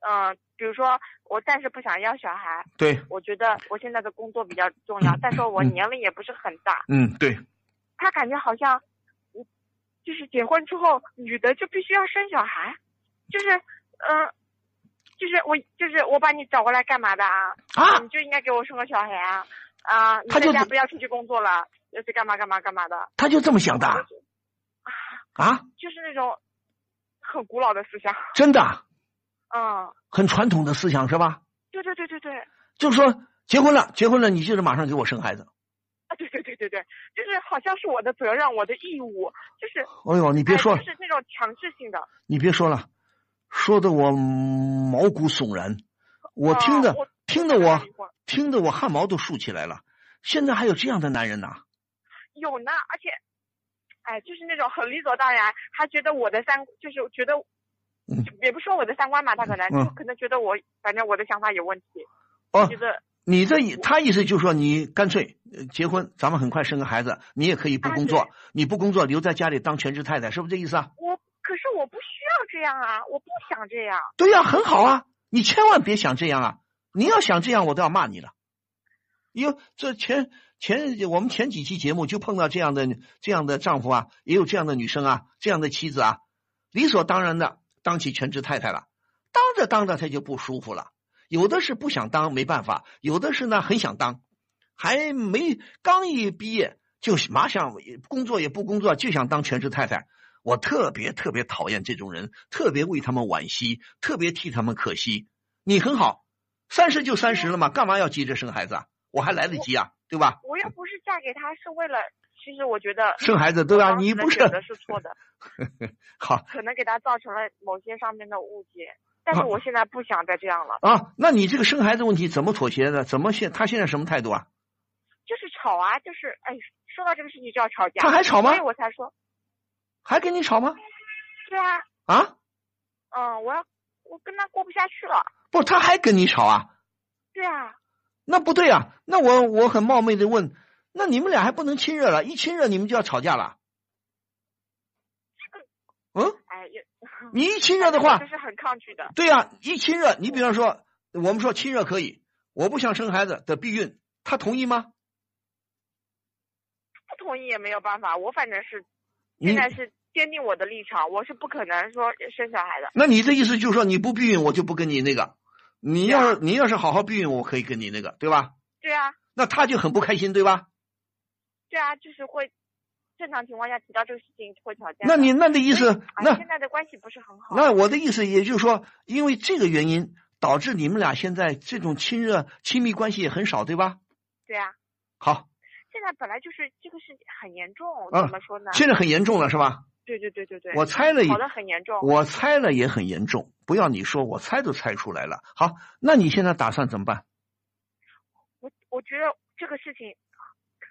嗯、比如说我暂时不想要小孩，对，我觉得我现在的工作比较重要，再说我嗯年龄也不是很大，嗯，对，他感觉好像，嗯就是结婚之后女的就必须要生小孩，就是，嗯、就是我就是我把你找过来干嘛的啊？啊你就应该给我生个小孩啊！啊，你在家不要出去工作了，要去干嘛干嘛干嘛的，他就这么想的啊？就是那种很古老的思想。真的，嗯，很传统的思想是吧？对对对对对，就是说结婚了，结婚了，你就是马上给我生孩子。啊对对对对对，就是好像是我的责任，我的义务，就是。哎呦你别说哎就是那种强制性的。你别说了，说的我毛骨悚然，我听着、啊听得我听得我汗毛都竖起来了。现在还有这样的男人呐？有呢，而且，哎，就是那种很理所当然，还觉得我的三，就是觉得，嗯也不说我的三观吧，他可能、嗯就可能觉得我，反正我的想法有问题，哦觉得你这他意思就是说，你干脆呃结婚，咱们很快生个孩子，你也可以不工作，你不工作留在家里当全职太太，是不是这意思啊？我，可是我不需要这样啊，我不想这样。对呀、很好啊，你千万别想这样啊！你要想这样，我都要骂你了。因为，这前前我们前几期节目就碰到这样的这样的丈夫啊，也有这样的女生啊，这样的妻子啊，理所当然的当起全职太太了，当着当着他就不舒服了。有的是不想当没办法，有的是呢很想当，还没刚一毕业就马上工作也不工作就想当全职太太。我特别特别讨厌这种人，特别为他们惋惜，特别替他们可惜。你很好，三十就三十了嘛，干嘛要急着生孩子啊？我还来得及啊，对吧？我又不是嫁给他，是为了，其实我觉得生孩子对吧？你不是的是错的，<laughs> 好，可能给他造成了某些上面的误解，但是我现在不想再这样了啊。那你这个生孩子问题怎么妥协的？怎么现他现在什么态度啊？就是吵啊，就是哎，说到这个事情就要吵架，他还吵吗？所以我才说。还跟你吵吗？对啊。啊？嗯，我要我跟他过不下去了。不，他还跟你吵啊？对啊。那不对啊！那我我很冒昧的问，那你们俩还不能亲热了？一亲热你们就要吵架了？<laughs> 嗯。哎呀。你一亲热的 <laughs> 话，就是很抗拒的。对呀，一亲热，你比方说，我们说亲热可以，我不想生孩子的避孕，他同意吗？不同意也没有办法，我反正是。现在是坚定我的立场，我是不可能说生小孩的。那你的意思就是说你不避孕，我就不跟你那个。你要是你要是好好避孕，我可以跟你那个，对吧？对啊。那他就很不开心，对吧？对啊，就是会正常情况下提到这个事情会吵架。那你那的意思，那现在的关系不是很好。那我的意思也就是说，因为这个原因导致你们俩现在这种亲热亲密关系也很少，对吧？对啊。好。现在本来就是这个事情很严重，怎么说呢？现在很严重了，是吧？对对对对对。我猜了，好的很严重。我猜了也很严重，不要你说，我猜都猜出来了。好，那你现在打算怎么办？我我觉得这个事情，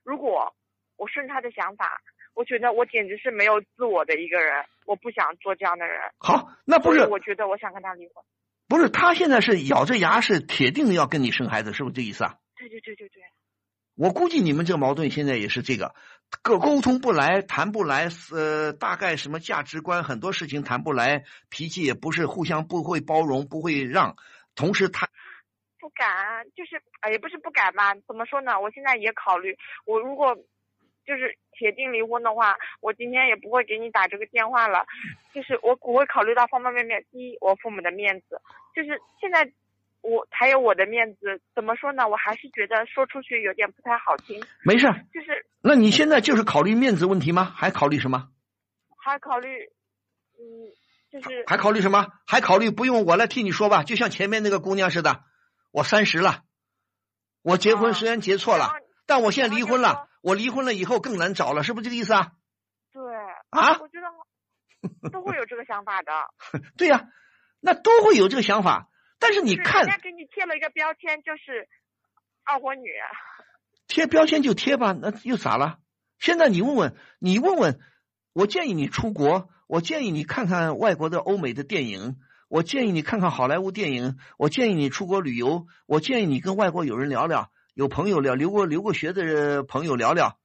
如果我顺他的想法，我觉得我简直是没有自我的一个人，我不想做这样的人。好，那不是？我觉得我想跟他离婚。不是，他现在是咬着牙是铁定要跟你生孩子，是不是这意思啊？对对对对对。我估计你们这个矛盾现在也是这个，沟沟通不来，谈不来，呃，大概什么价值观，很多事情谈不来，脾气也不是互相不会包容，不会让，同时他不敢，就是哎也不是不敢吧？怎么说呢？我现在也考虑，我如果就是铁定离婚的话，我今天也不会给你打这个电话了，就是我我会考虑到方方面面。第一，我父母的面子，就是现在。我还有我的面子，怎么说呢？我还是觉得说出去有点不太好听。没事，就是。那你现在就是考虑面子问题吗？还考虑什么？还考虑，嗯，就是。还考虑什么？还考虑不用我来替你说吧？就像前面那个姑娘似的，我三十了，我结婚虽然结错了，但我现在离婚了。我离婚了以后更难找了，是不是这个意思啊？对。啊？我觉得都会有这个想法的。<laughs> 对呀，那都会有这个想法。但是你看，人家给你贴了一个标签，就是二婚女。贴标签就贴吧，那又咋了？现在你问问，你问问，我建议你出国，我建议你看看外国的欧美的电影，我建议你看看好莱坞电影，我建议你出国旅游，我建议你跟外国友人聊聊，有朋友聊留过留过学的朋友聊聊，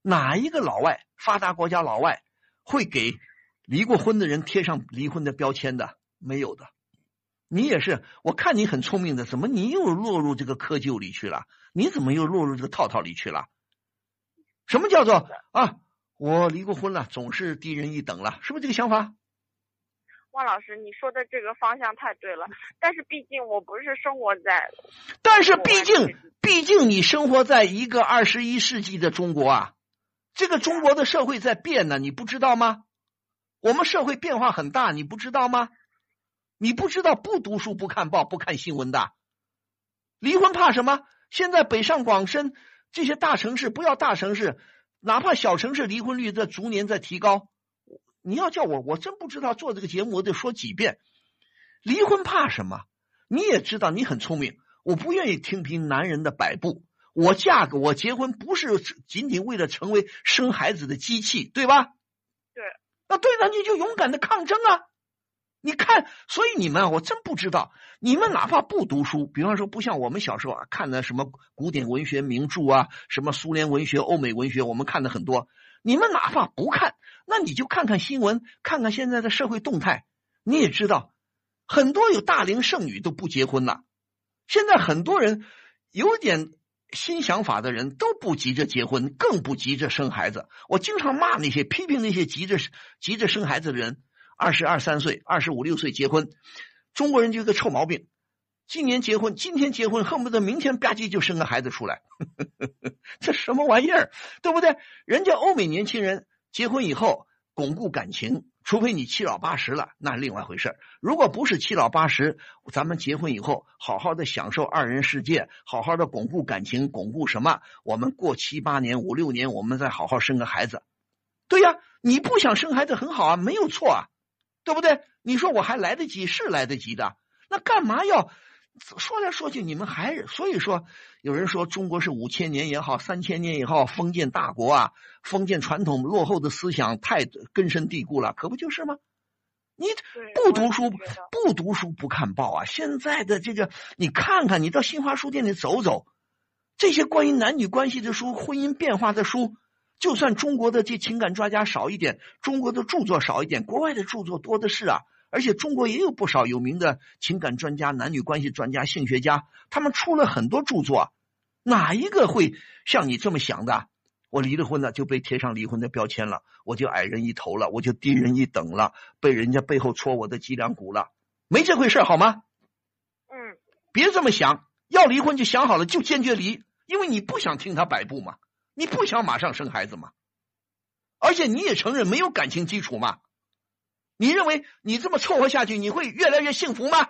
哪一个老外发达国家老外会给离过婚的人贴上离婚的标签的？没有的。你也是，我看你很聪明的，怎么你又落入这个窠臼里去了？你怎么又落入这个套套里去了？什么叫做啊？我离过婚了，总是低人一等了，是不是这个想法？万老师，你说的这个方向太对了，但是毕竟我不是生活在……但是毕竟，毕竟你生活在一个二十一世纪的中国啊，这个中国的社会在变呢，你不知道吗？我们社会变化很大，你不知道吗？你不知道不读书不看报不看新闻的，离婚怕什么？现在北上广深这些大城市，不要大城市，哪怕小城市，离婚率在逐年在提高。你要叫我，我真不知道做这个节目我得说几遍。离婚怕什么？你也知道，你很聪明。我不愿意听凭男人的摆布。我嫁给我结婚不是仅仅为了成为生孩子的机器，对吧？对。那对了，你就勇敢的抗争啊！你看，所以你们我真不知道，你们哪怕不读书，比方说不像我们小时候啊看的什么古典文学名著啊，什么苏联文学、欧美文学，我们看的很多。你们哪怕不看，那你就看看新闻，看看现在的社会动态，你也知道，很多有大龄剩女都不结婚了。现在很多人有点新想法的人都不急着结婚，更不急着生孩子。我经常骂那些批评那些急着急着生孩子的人，二十二三岁、二十五六岁结婚。中国人就有个臭毛病，今年结婚，今天结婚，恨不得明天吧唧就生个孩子出来，<laughs> 这什么玩意儿，对不对？人家欧美年轻人结婚以后巩固感情。除非你七老八十了，那另外回事如果不是七老八十，咱们结婚以后好好的享受二人世界，好好的巩固感情，巩固什么？我们过七八年、五六年，我们再好好生个孩子。对呀，你不想生孩子很好啊，没有错啊，对不对？你说我还来得及，是来得及的，那干嘛要？说来说去，你们还是所以说，有人说中国是五千年也好，三千年也好，封建大国啊，封建传统落后的思想太根深蒂固了，可不就是吗？你不读书，不读书不看报啊！现在的这个，你看看，你到新华书店里走走，这些关于男女关系的书、婚姻变化的书，就算中国的这情感专家少一点，中国的著作少一点，国外的著作多的是啊。而且中国也有不少有名的情感专家、男女关系专家、性学家，他们出了很多著作，哪一个会像你这么想的？我离了婚了，就被贴上离婚的标签了，我就矮人一头了，我就低人一等了，被人家背后戳我的脊梁骨了，没这回事好吗？嗯，别这么想，要离婚就想好了，就坚决离，因为你不想听他摆布嘛，你不想马上生孩子嘛，而且你也承认没有感情基础嘛。你认为你这么凑合下去，你会越来越幸福吗？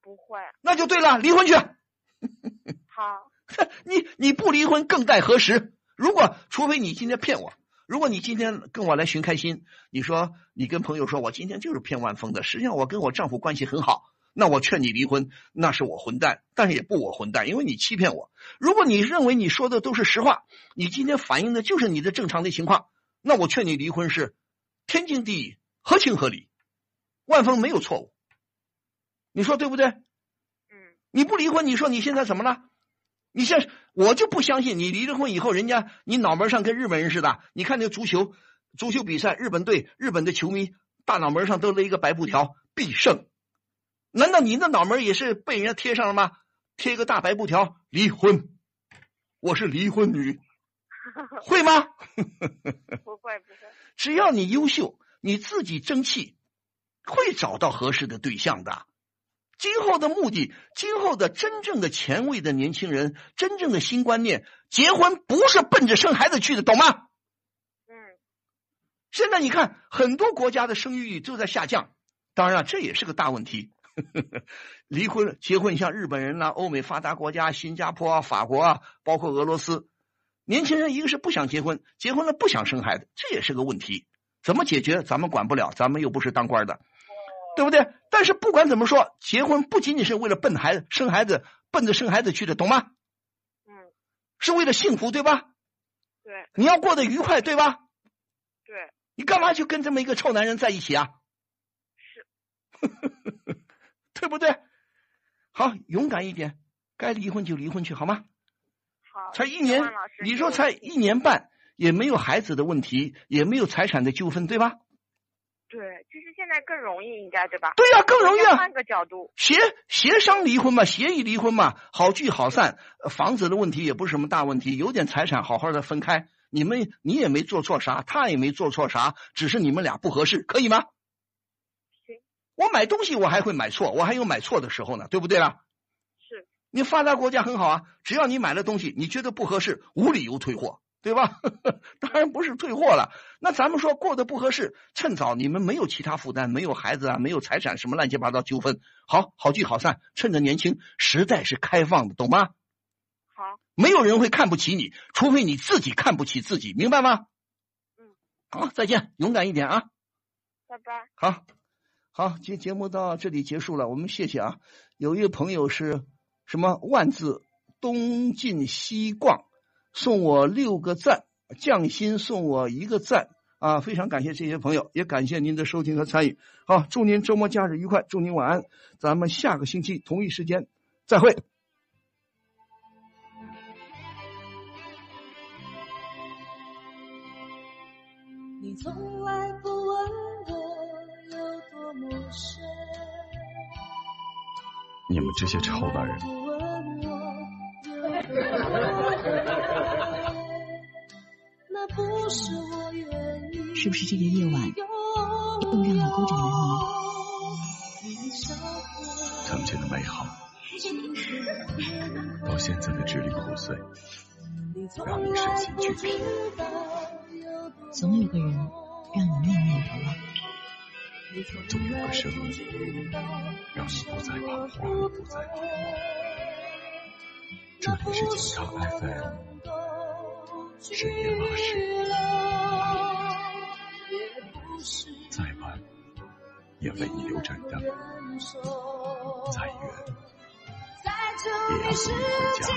不会。那就对了，离婚去。<laughs> 好。<laughs> 你你不离婚更待何时？如果除非你今天骗我，如果你今天跟我来寻开心，你说你跟朋友说我今天就是骗万峰的，实际上我跟我丈夫关系很好，那我劝你离婚，那是我混蛋，但是也不我混蛋，因为你欺骗我。如果你认为你说的都是实话，你今天反映的就是你的正常的情况，那我劝你离婚是天经地义。合情合理，万峰没有错误，你说对不对？嗯，你不离婚，你说你现在怎么了？你现我就不相信你离了婚以后，人家你脑门上跟日本人似的。你看那个足球足球比赛，日本队日本的球迷大脑门上都勒一个白布条，必胜。难道你的脑门也是被人家贴上了吗？贴一个大白布条，离婚，我是离婚女，<laughs> 会吗？<laughs> 不会不会，只要你优秀。你自己争气，会找到合适的对象的。今后的目的，今后的真正的前卫的年轻人，真正的新观念，结婚不是奔着生孩子去的，懂吗？嗯。现在你看，很多国家的生育率都在下降，当然这也是个大问题。<laughs> 离婚、结婚，像日本人啦、欧美发达国家、新加坡啊、法国啊，包括俄罗斯，年轻人一个是不想结婚，结婚了不想生孩子，这也是个问题。怎么解决？咱们管不了，咱们又不是当官的，对不对？但是不管怎么说，结婚不仅仅是为了奔孩子、生孩子，奔着生孩子去的，懂吗？嗯，是为了幸福，对吧？对。你要过得愉快，对吧？对。你干嘛去跟这么一个臭男人在一起啊？是。<laughs> 对不对？好，勇敢一点，该离婚就离婚去，好吗？好。才一年，你说才一年半。也没有孩子的问题，也没有财产的纠纷，对吧？对，其实现在更容易，应该对吧？对呀，更容易啊。换个角度，协协商离婚嘛，协议离婚嘛，好聚好散。房子的问题也不是什么大问题，有点财产，好好的分开。你们你也没做错啥，他也没做错啥，只是你们俩不合适，可以吗？行。我买东西我还会买错，我还有买错的时候呢，对不对啦？是。你发达国家很好啊，只要你买了东西，你觉得不合适，无理由退货。对吧？<laughs> 当然不是退货了。那咱们说过得不合适，趁早你们没有其他负担，没有孩子啊，没有财产，什么乱七八糟纠纷，好好聚好散。趁着年轻，时代是开放的，懂吗？好，没有人会看不起你，除非你自己看不起自己，明白吗？嗯，好，再见，勇敢一点啊！拜拜。好，好，节节目到这里结束了，我们谢谢啊。有一个朋友是什么万字东进西逛。送我六个赞，匠心送我一个赞啊！非常感谢这些朋友，也感谢您的收听和参与。好，祝您周末假日愉快，祝您晚安。咱们下个星期同一时间再会。你从来不问我有多么深，你们这些臭男人。是不是这个夜晚又让你孤枕难眠？曾经的美好，到现在的支离破碎，让你身心俱疲。总有个人让你念念不忘，总有个声音让你不再彷徨，不再彷徨。这里是警察 FM，深夜巴士，再晚也为你留盏灯，再远也要送你回家。